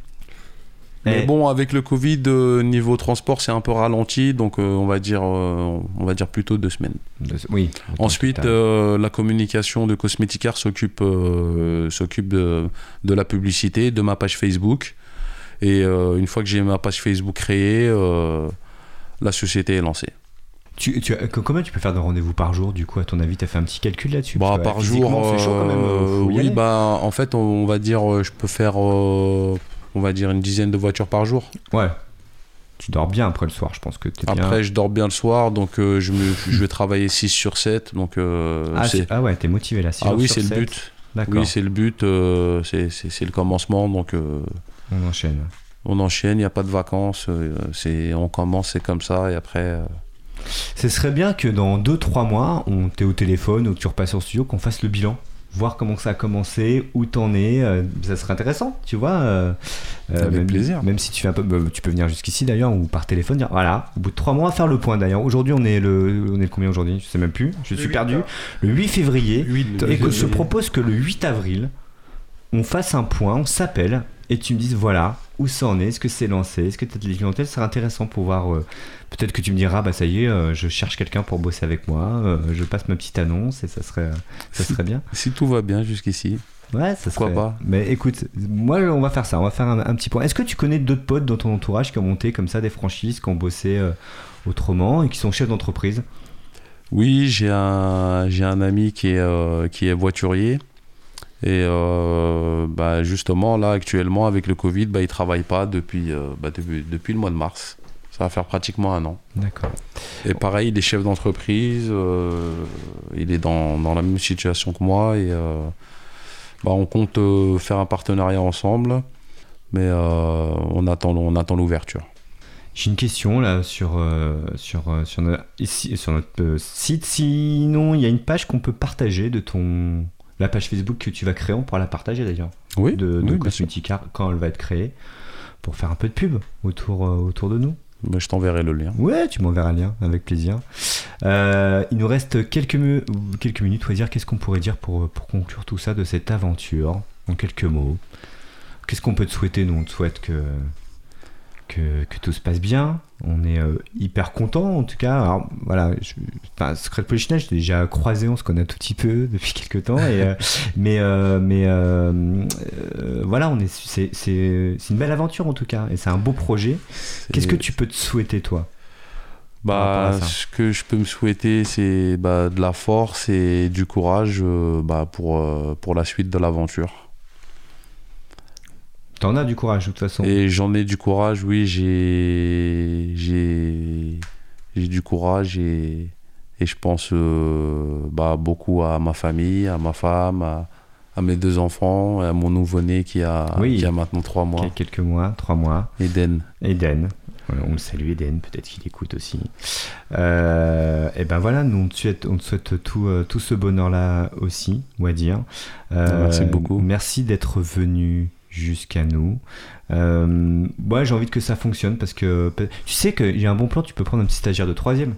Mais bon, avec le Covid, euh, niveau transport, c'est un peu ralenti, donc euh, on va dire, euh, on va dire plutôt deux semaines. Oui. Ensuite, la communication de Cosmeticart s'occupe s'occupe de, de la publicité, de ma page Facebook. Et une fois que j'ai ma page Facebook créée, la société est lancée. Tu, tu, que- combien tu peux faire de rendez-vous par jour du coup à ton avis T'as fait un petit calcul là-dessus? Bah, par jour, c'est chaud quand même. oui, bah en fait, on, on va dire, je peux faire, on va dire une dizaine de voitures par jour. Ouais. Tu dors bien après le soir, je pense que t'es bien. Après, je dors bien le soir, donc euh, je, me, je vais travailler 6 sur 7. Donc, euh, ah, c'est- ah ouais, t'es motivé là. six ah jours oui, sur c'est le but. D'accord. Oui, c'est le but. euh, c'est- c'est c'est le commencement, donc On enchaîne. on enchaîne. Il n'y a pas de vacances. c'est on commence, c'est comme ça, et après. Ce serait bien que dans 2-3 mois, on t'es au téléphone ou que tu repasses au studio, qu'on fasse le bilan. Voir comment ça a commencé, où t'en es. euh, ça serait intéressant, tu vois. euh, euh, Avec même, plaisir. Même si tu fais un peu. bah, tu peux venir jusqu'ici d'ailleurs ou par téléphone dire voilà, au bout de 3 mois, faire le point d'ailleurs. Aujourd'hui, on est le. On est le combien aujourd'hui? Je sais même plus. Je suis perdu. Le 8 février. et que se propose que le 8 avril, on fasse un point, on s'appelle et tu me dises voilà où ça en est, est-ce que c'est lancé, est-ce que tu as de la clientèle, ce serait intéressant pour voir. euh, Peut-être que tu me diras bah ça y est, euh, je cherche quelqu'un pour bosser avec moi, euh, je passe ma petite annonce et ça serait, ça serait bien. Si tout va bien jusqu'ici. Ouais, ça Pourquoi serait- pas Mais écoute, moi on va faire ça, on va faire un, un petit point. Est-ce que tu connais d'autres potes dans ton entourage qui ont monté comme ça des franchises, qui ont bossé autrement et qui sont chefs d'entreprise? Oui, j'ai un, j'ai un ami qui est, qui est voiturier. Et euh, bah, justement, là, actuellement, avec le Covid, bah, il travaille pas depuis, euh, bah, depuis, depuis le mois de mars. Ça va faire pratiquement un an. D'accord. Et pareil, il est chef d'entreprise. euh, il est dans, dans la même situation que moi. Et bah, on compte faire un partenariat ensemble. Mais on attend, on attend l'ouverture. J'ai une question là sur, euh, sur, sur, notre, ici, sur notre euh, site. Sinon, il y a une page qu'on peut partager de ton. La page Facebook que tu vas créer, on pourra la partager d'ailleurs. Oui, De, de oui. Cosmetica quand elle va être créée. Pour faire un peu de pub autour, euh, autour de nous. Bah, je t'enverrai le lien. Ouais, tu m'enverras le lien, avec plaisir. Euh, il nous reste quelques, mu- quelques minutes. On va dire qu'est-ce qu'on pourrait dire pour, pour conclure tout ça de cette aventure en quelques mots? Qu'est-ce qu'on peut te souhaiter? Nous, on te souhaite que, que, que tout se passe bien. On est euh, hyper content en tout cas. Alors, voilà, je, enfin, Secret Polichinelle, je l'ai déjà croisé, on se connaît un tout petit peu depuis quelques temps. Et, euh, mais euh, mais voilà, on est, c'est, c'est, c'est une belle aventure en tout cas. Et c'est un beau projet. Qu'est-ce que tu peux te souhaiter toi? Bah, ce que je peux me souhaiter, c'est bah, de la force et du courage bah, pour, pour la suite de l'aventure. T'en as du courage de toute façon. Et j'en ai du courage, oui, j'ai j'ai j'ai du courage et, et je pense euh, bah, beaucoup à ma famille, à ma femme, à, à mes deux enfants, à mon nouveau-né qui a, Oui. qui a maintenant trois Il y a mois, quelques mois, trois mois. Eden. Eden. On le salue, Eden, peut-être qu'il écoute aussi. Euh, et ben voilà, nous on te souhaite, on te souhaite tout, euh, tout ce bonheur-là aussi, on va dire. Euh, Merci beaucoup. Merci d'être venu jusqu'à nous. Euh, moi j'ai envie que ça fonctionne parce que tu sais que j'ai un bon plan, tu peux prendre un petit stagiaire de troisième.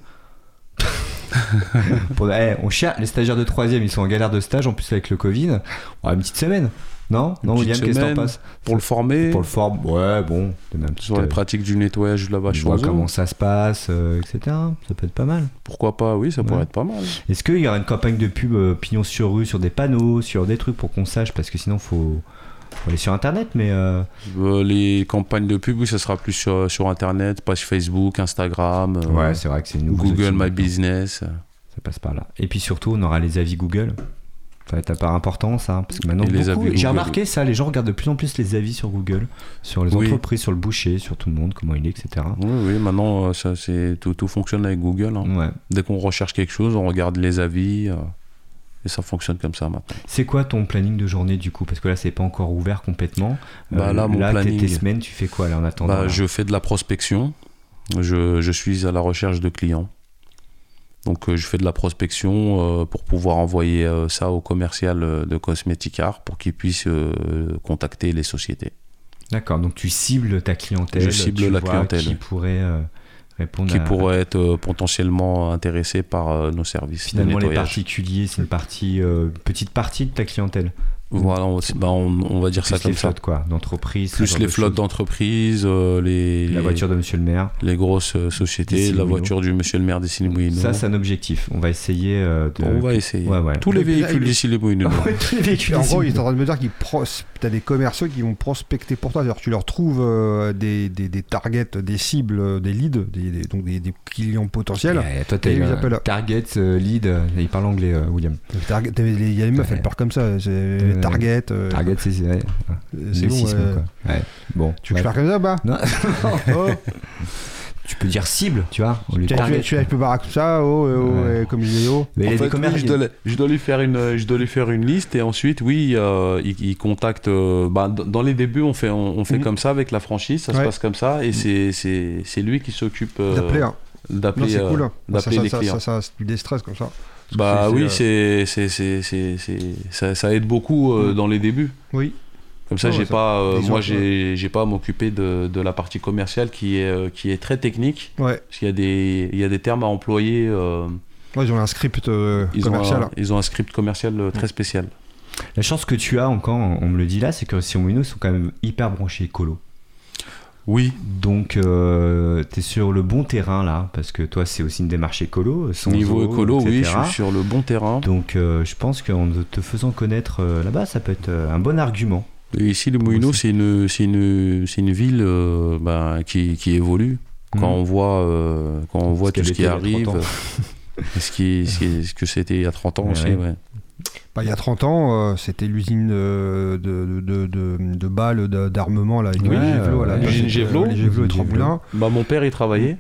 Pour, eh, on cherche les stagiaires de troisième, ils sont en galère de stage en plus avec le Covid. On a une petite semaine. Non, non, William, qu'est-ce que t'en passes Pour le former, Pour le form, ouais, bon, un petit sur les euh, pratiques du nettoyage de la vache je vois aux os, comment ça se passe, euh, etc. Ça peut être pas mal. pourquoi pas, oui, ça pourrait Ouais. être pas mal. Est-ce qu'il y aura une campagne de pub euh, pignon sur rue, sur des panneaux, sur des trucs pour qu'on sache? Parce que sinon, faut, faut aller sur internet, mais euh, Euh, les campagnes de pub, oui, ça sera plus sur, sur Internet, page Facebook, Instagram, euh, ouais, c'est vrai que c'est une Google My Business. Ça passe par là. Et puis surtout, on aura les avis Google. Ça va être à part important, ça. Parce que maintenant, j'ai remarqué ça, les gens regardent de plus en plus les avis sur Google, sur les Oui. entreprises, sur le boucher, sur tout le monde, comment il est, etc. Oui, oui, maintenant, ça, tout, tout fonctionne avec Google. hein. Ouais. Dès qu'on recherche quelque chose, on regarde les avis. euh, et ça fonctionne comme ça maintenant. C'est quoi ton planning de journée du coup? Parce que là, c'est pas encore ouvert complètement. Euh, Bah, là, mon tes- planning- tes semaines, tu fais quoi là en attendant Bah, là? je fais de la prospection. Je, je suis à la recherche de clients. Donc, euh, je fais de la prospection euh, pour pouvoir envoyer ça au commercial de Cosmeticart pour qu'il puisse contacter les sociétés. D'accord, donc tu cibles ta clientèle. Je cible tu la vois clientèle. Qui pourrait répondre qui à. pourraient être euh, potentiellement intéressés par euh, nos services Finalement, de les particuliers, c'est une partie, euh, petite partie de ta clientèle. Voilà, on, bah, on- on va dire ça Plus comme les ça. flottes, quoi, d'entreprises. Plus les de flottes d'entreprises, euh, les, La voiture de monsieur le maire. les grosses euh, sociétés, la voiture du monsieur le maire des Moulineaux. Ça, c'est un objectif. On va essayer euh, de. On va essayer. Ouais, ouais. Tous les là, véhicules il- tous les Et en gros, il est en train de me dire qu'il pros... t'as des commerciaux qui vont prospecter pour toi. Tu leur trouves euh, des, des, des targets, des cibles, des leads, des, des- donc des, des clients potentiels. Toi, Et ils un appellent- Target, lead. il parle anglais, euh, William. Il y a les meufs, elles parlent comme ça. Target. euh, Target, c'est ouais, c'est bon. lécisme, euh, quoi. Ouais. Bon, Tu veux ouais. faire comme ça, bah Non. Oh. tu peux dire cible, tu vois. au lieu de Tu, target. tu, tu, tu peux voir comme ça, oh, oh, Ouais. euh, comme je oh. Mais En fait, oui, je, dois, je lui faire une, je dois lui faire une liste et ensuite, oui, euh, il, il contacte. euh, bah, dans les débuts, on fait, on, on fait Mhm. comme ça avec la franchise, ça se passe comme ça et c'est, c'est, c'est lui qui s'occupe euh, D'appeler. hein. D'appeler, c'est euh, cool. hein. Ça, d'appeler ça, les ça, clients. ça, ça, comme ça. Bah c'est- oui, c'est, c'est, c'est, c'est, c'est, c'est- ça, ça aide beaucoup euh, Mhm. dans les débuts. euh, Oui. Comme ça, Ouais, j'ai ça- pas, euh, moi, j'ai, j'ai pas à m'occuper de, de la partie commerciale qui est, euh, qui est très technique. Ouais. Parce qu'il y a des, il y a des termes à employer. euh, Ouais, ils ont un script euh, ils, ont commercial. un, ils ont un script commercial euh, très spécial. La chance que tu as encore, on me le dit là, c'est que Sion Moulineaux sont quand même hyper branchés écolo. Oui, Donc, euh, tu es sur le bon terrain là, parce que toi, c'est aussi une démarche écolo. sans niveau eau, écolo, oui, je suis sur le bon terrain. Donc, euh, je pense qu'en te faisant connaître euh, là-bas, ça peut être euh, un bon argument. Et ici, les Moulineaux, Aussi. c'est une, une, une ville ben, qui, qui évolue. Quand Mhm. on voit, quand on voit tout ce qui arrive, 30 ans. ce, qui, ce, qui- ce que c'était il y a 30 ans Ouais, aussi, ouais. ouais. Bah, il y a 30 ans, euh, c'était l'usine euh, de, de, de, de balles d'armement là, avec Oui, les ouais. L'usine c'était, euh, Gévelo. Les Gévelo et Tremblin. Bah, mon père, il travaillait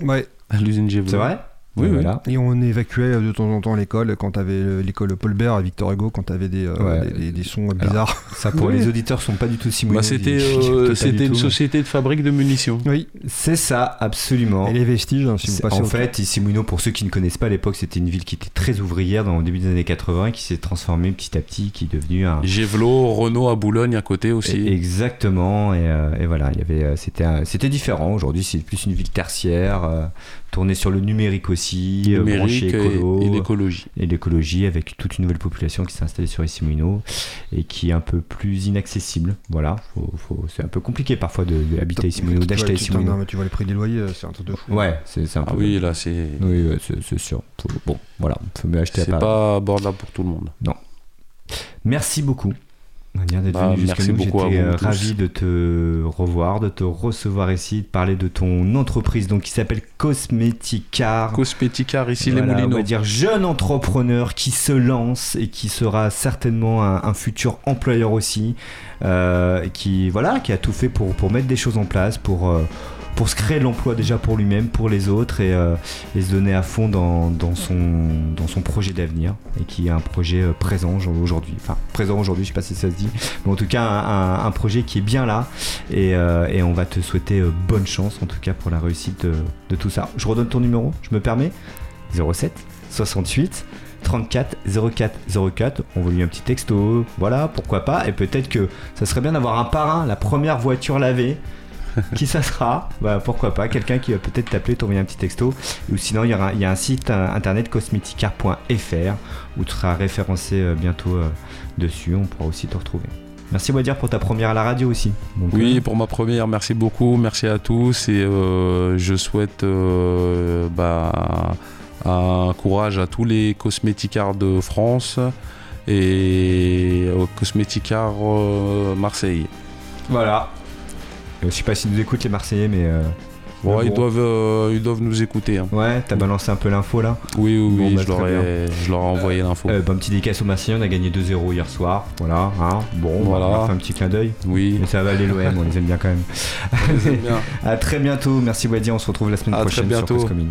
Ouais. à l'usine Gévelo. C'est vrai? Oui. Voilà. Et on évacuait de temps en temps l'école quand t'avais l'école Paul Bert à Victor Hugo quand t'avais des, euh, Ouais. des, des- des sons bizarres. Ça, pour Oui. les auditeurs, sont pas du tout si Bah, c'était euh, c'était une société de fabrique de munitions. Oui. C'est ça, absolument. Et les vestiges, hein, si vous passez en fait, ici Moulineaux, pour ceux qui ne connaissent pas, à l'époque, c'était une ville qui était très ouvrière dans le début des années 80 et qui s'est transformée petit à petit, qui est devenue un. Gévelo, Renault à Boulogne à côté aussi. Et- Exactement, et, euh, et voilà, il y avait, euh, c'était, c'était différent. Aujourd'hui, c'est plus une ville tertiaire, euh, tourner sur le numérique aussi, euh, branché Numérique et, écolo, et l'écologie. et l'écologie avec toute une nouvelle population qui s'est installée sur Essimino et qui est un peu plus inaccessible. Voilà, Faut- faut- c'est un peu compliqué parfois de, de habiter à Essimino, d'acheter Essimino. non, mais tu vois les prix des loyers, euh, c'est un truc de fou. Ouais, c'est c'est un Ah peu. oui, là, c'est Oui, ouais, c'est c'est sûr. Faut- bon, voilà, faut mieux acheter à c'est Paris. pas abordable pour tout le monde. Merci beaucoup. D'être Bah, venu jusqu'à merci nous. beaucoup à J'étais vous euh, tous. ravi de te revoir, de te recevoir ici, de parler de ton entreprise donc qui s'appelle Cosmeticar. Cosmeticar ici Voilà, les on Moulineaux. va dire jeune entrepreneur qui se lance et qui sera certainement un, un futur employeur aussi, euh, qui voilà, qui a tout fait pour, pour mettre des choses en place, pour euh, pour se créer de l'emploi déjà pour lui-même, pour les autres et, euh, se donner à fond dans, son projet d'avenir et qui est un projet euh, présent aujourd'hui, enfin présent aujourd'hui, je sais pas si ça se dit, mais en tout cas un, projet qui est bien là et, euh, on va te souhaiter bonne chance en tout cas pour la réussite de, de tout ça. Je redonne ton numéro, je me permets? 07 68 34 04 04. On vous lui un petit texto, voilà, pourquoi pas. Et peut-être que ça serait bien d'avoir un parrain, la première voiture lavée. Qui ça sera Bah pourquoi pas, quelqu'un qui va peut-être t'appeler, t'envoyer un petit texto. Ou sinon, il y, aura- il y a un site euh, internet cosmeticar.fr où tu seras référencé euh, bientôt euh, dessus. On pourra aussi te retrouver. Merci Wadir pour ta première à la radio aussi. Donc, Oui, euh, pour ma première, merci beaucoup, merci à tous et euh, je souhaite euh, bah, un courage à tous les cosméticards de France et au cosméticard euh, Marseille. voilà. Euh, Je sais pas s'ils nous écoutent les Marseillais, mais euh, ils, doivent, euh, ils doivent nous écouter. hein. ouais, t'as balancé un peu l'info là. Oui, oui, Bon, bah, je, leur ai, je leur ai envoyé l'info. Euh, bon, petit dédicace aux Marseillais, on a gagné 2-0 hier soir. Voilà, hein. bon, Voilà. on leur fait un petit clin d'œil. oui, Mais ça va aller l'OM, on les aime bien quand même. je les aime bien. À très bientôt, merci Wadir, on se retrouve la semaine À très prochaine bientôt. sur Cause Commune.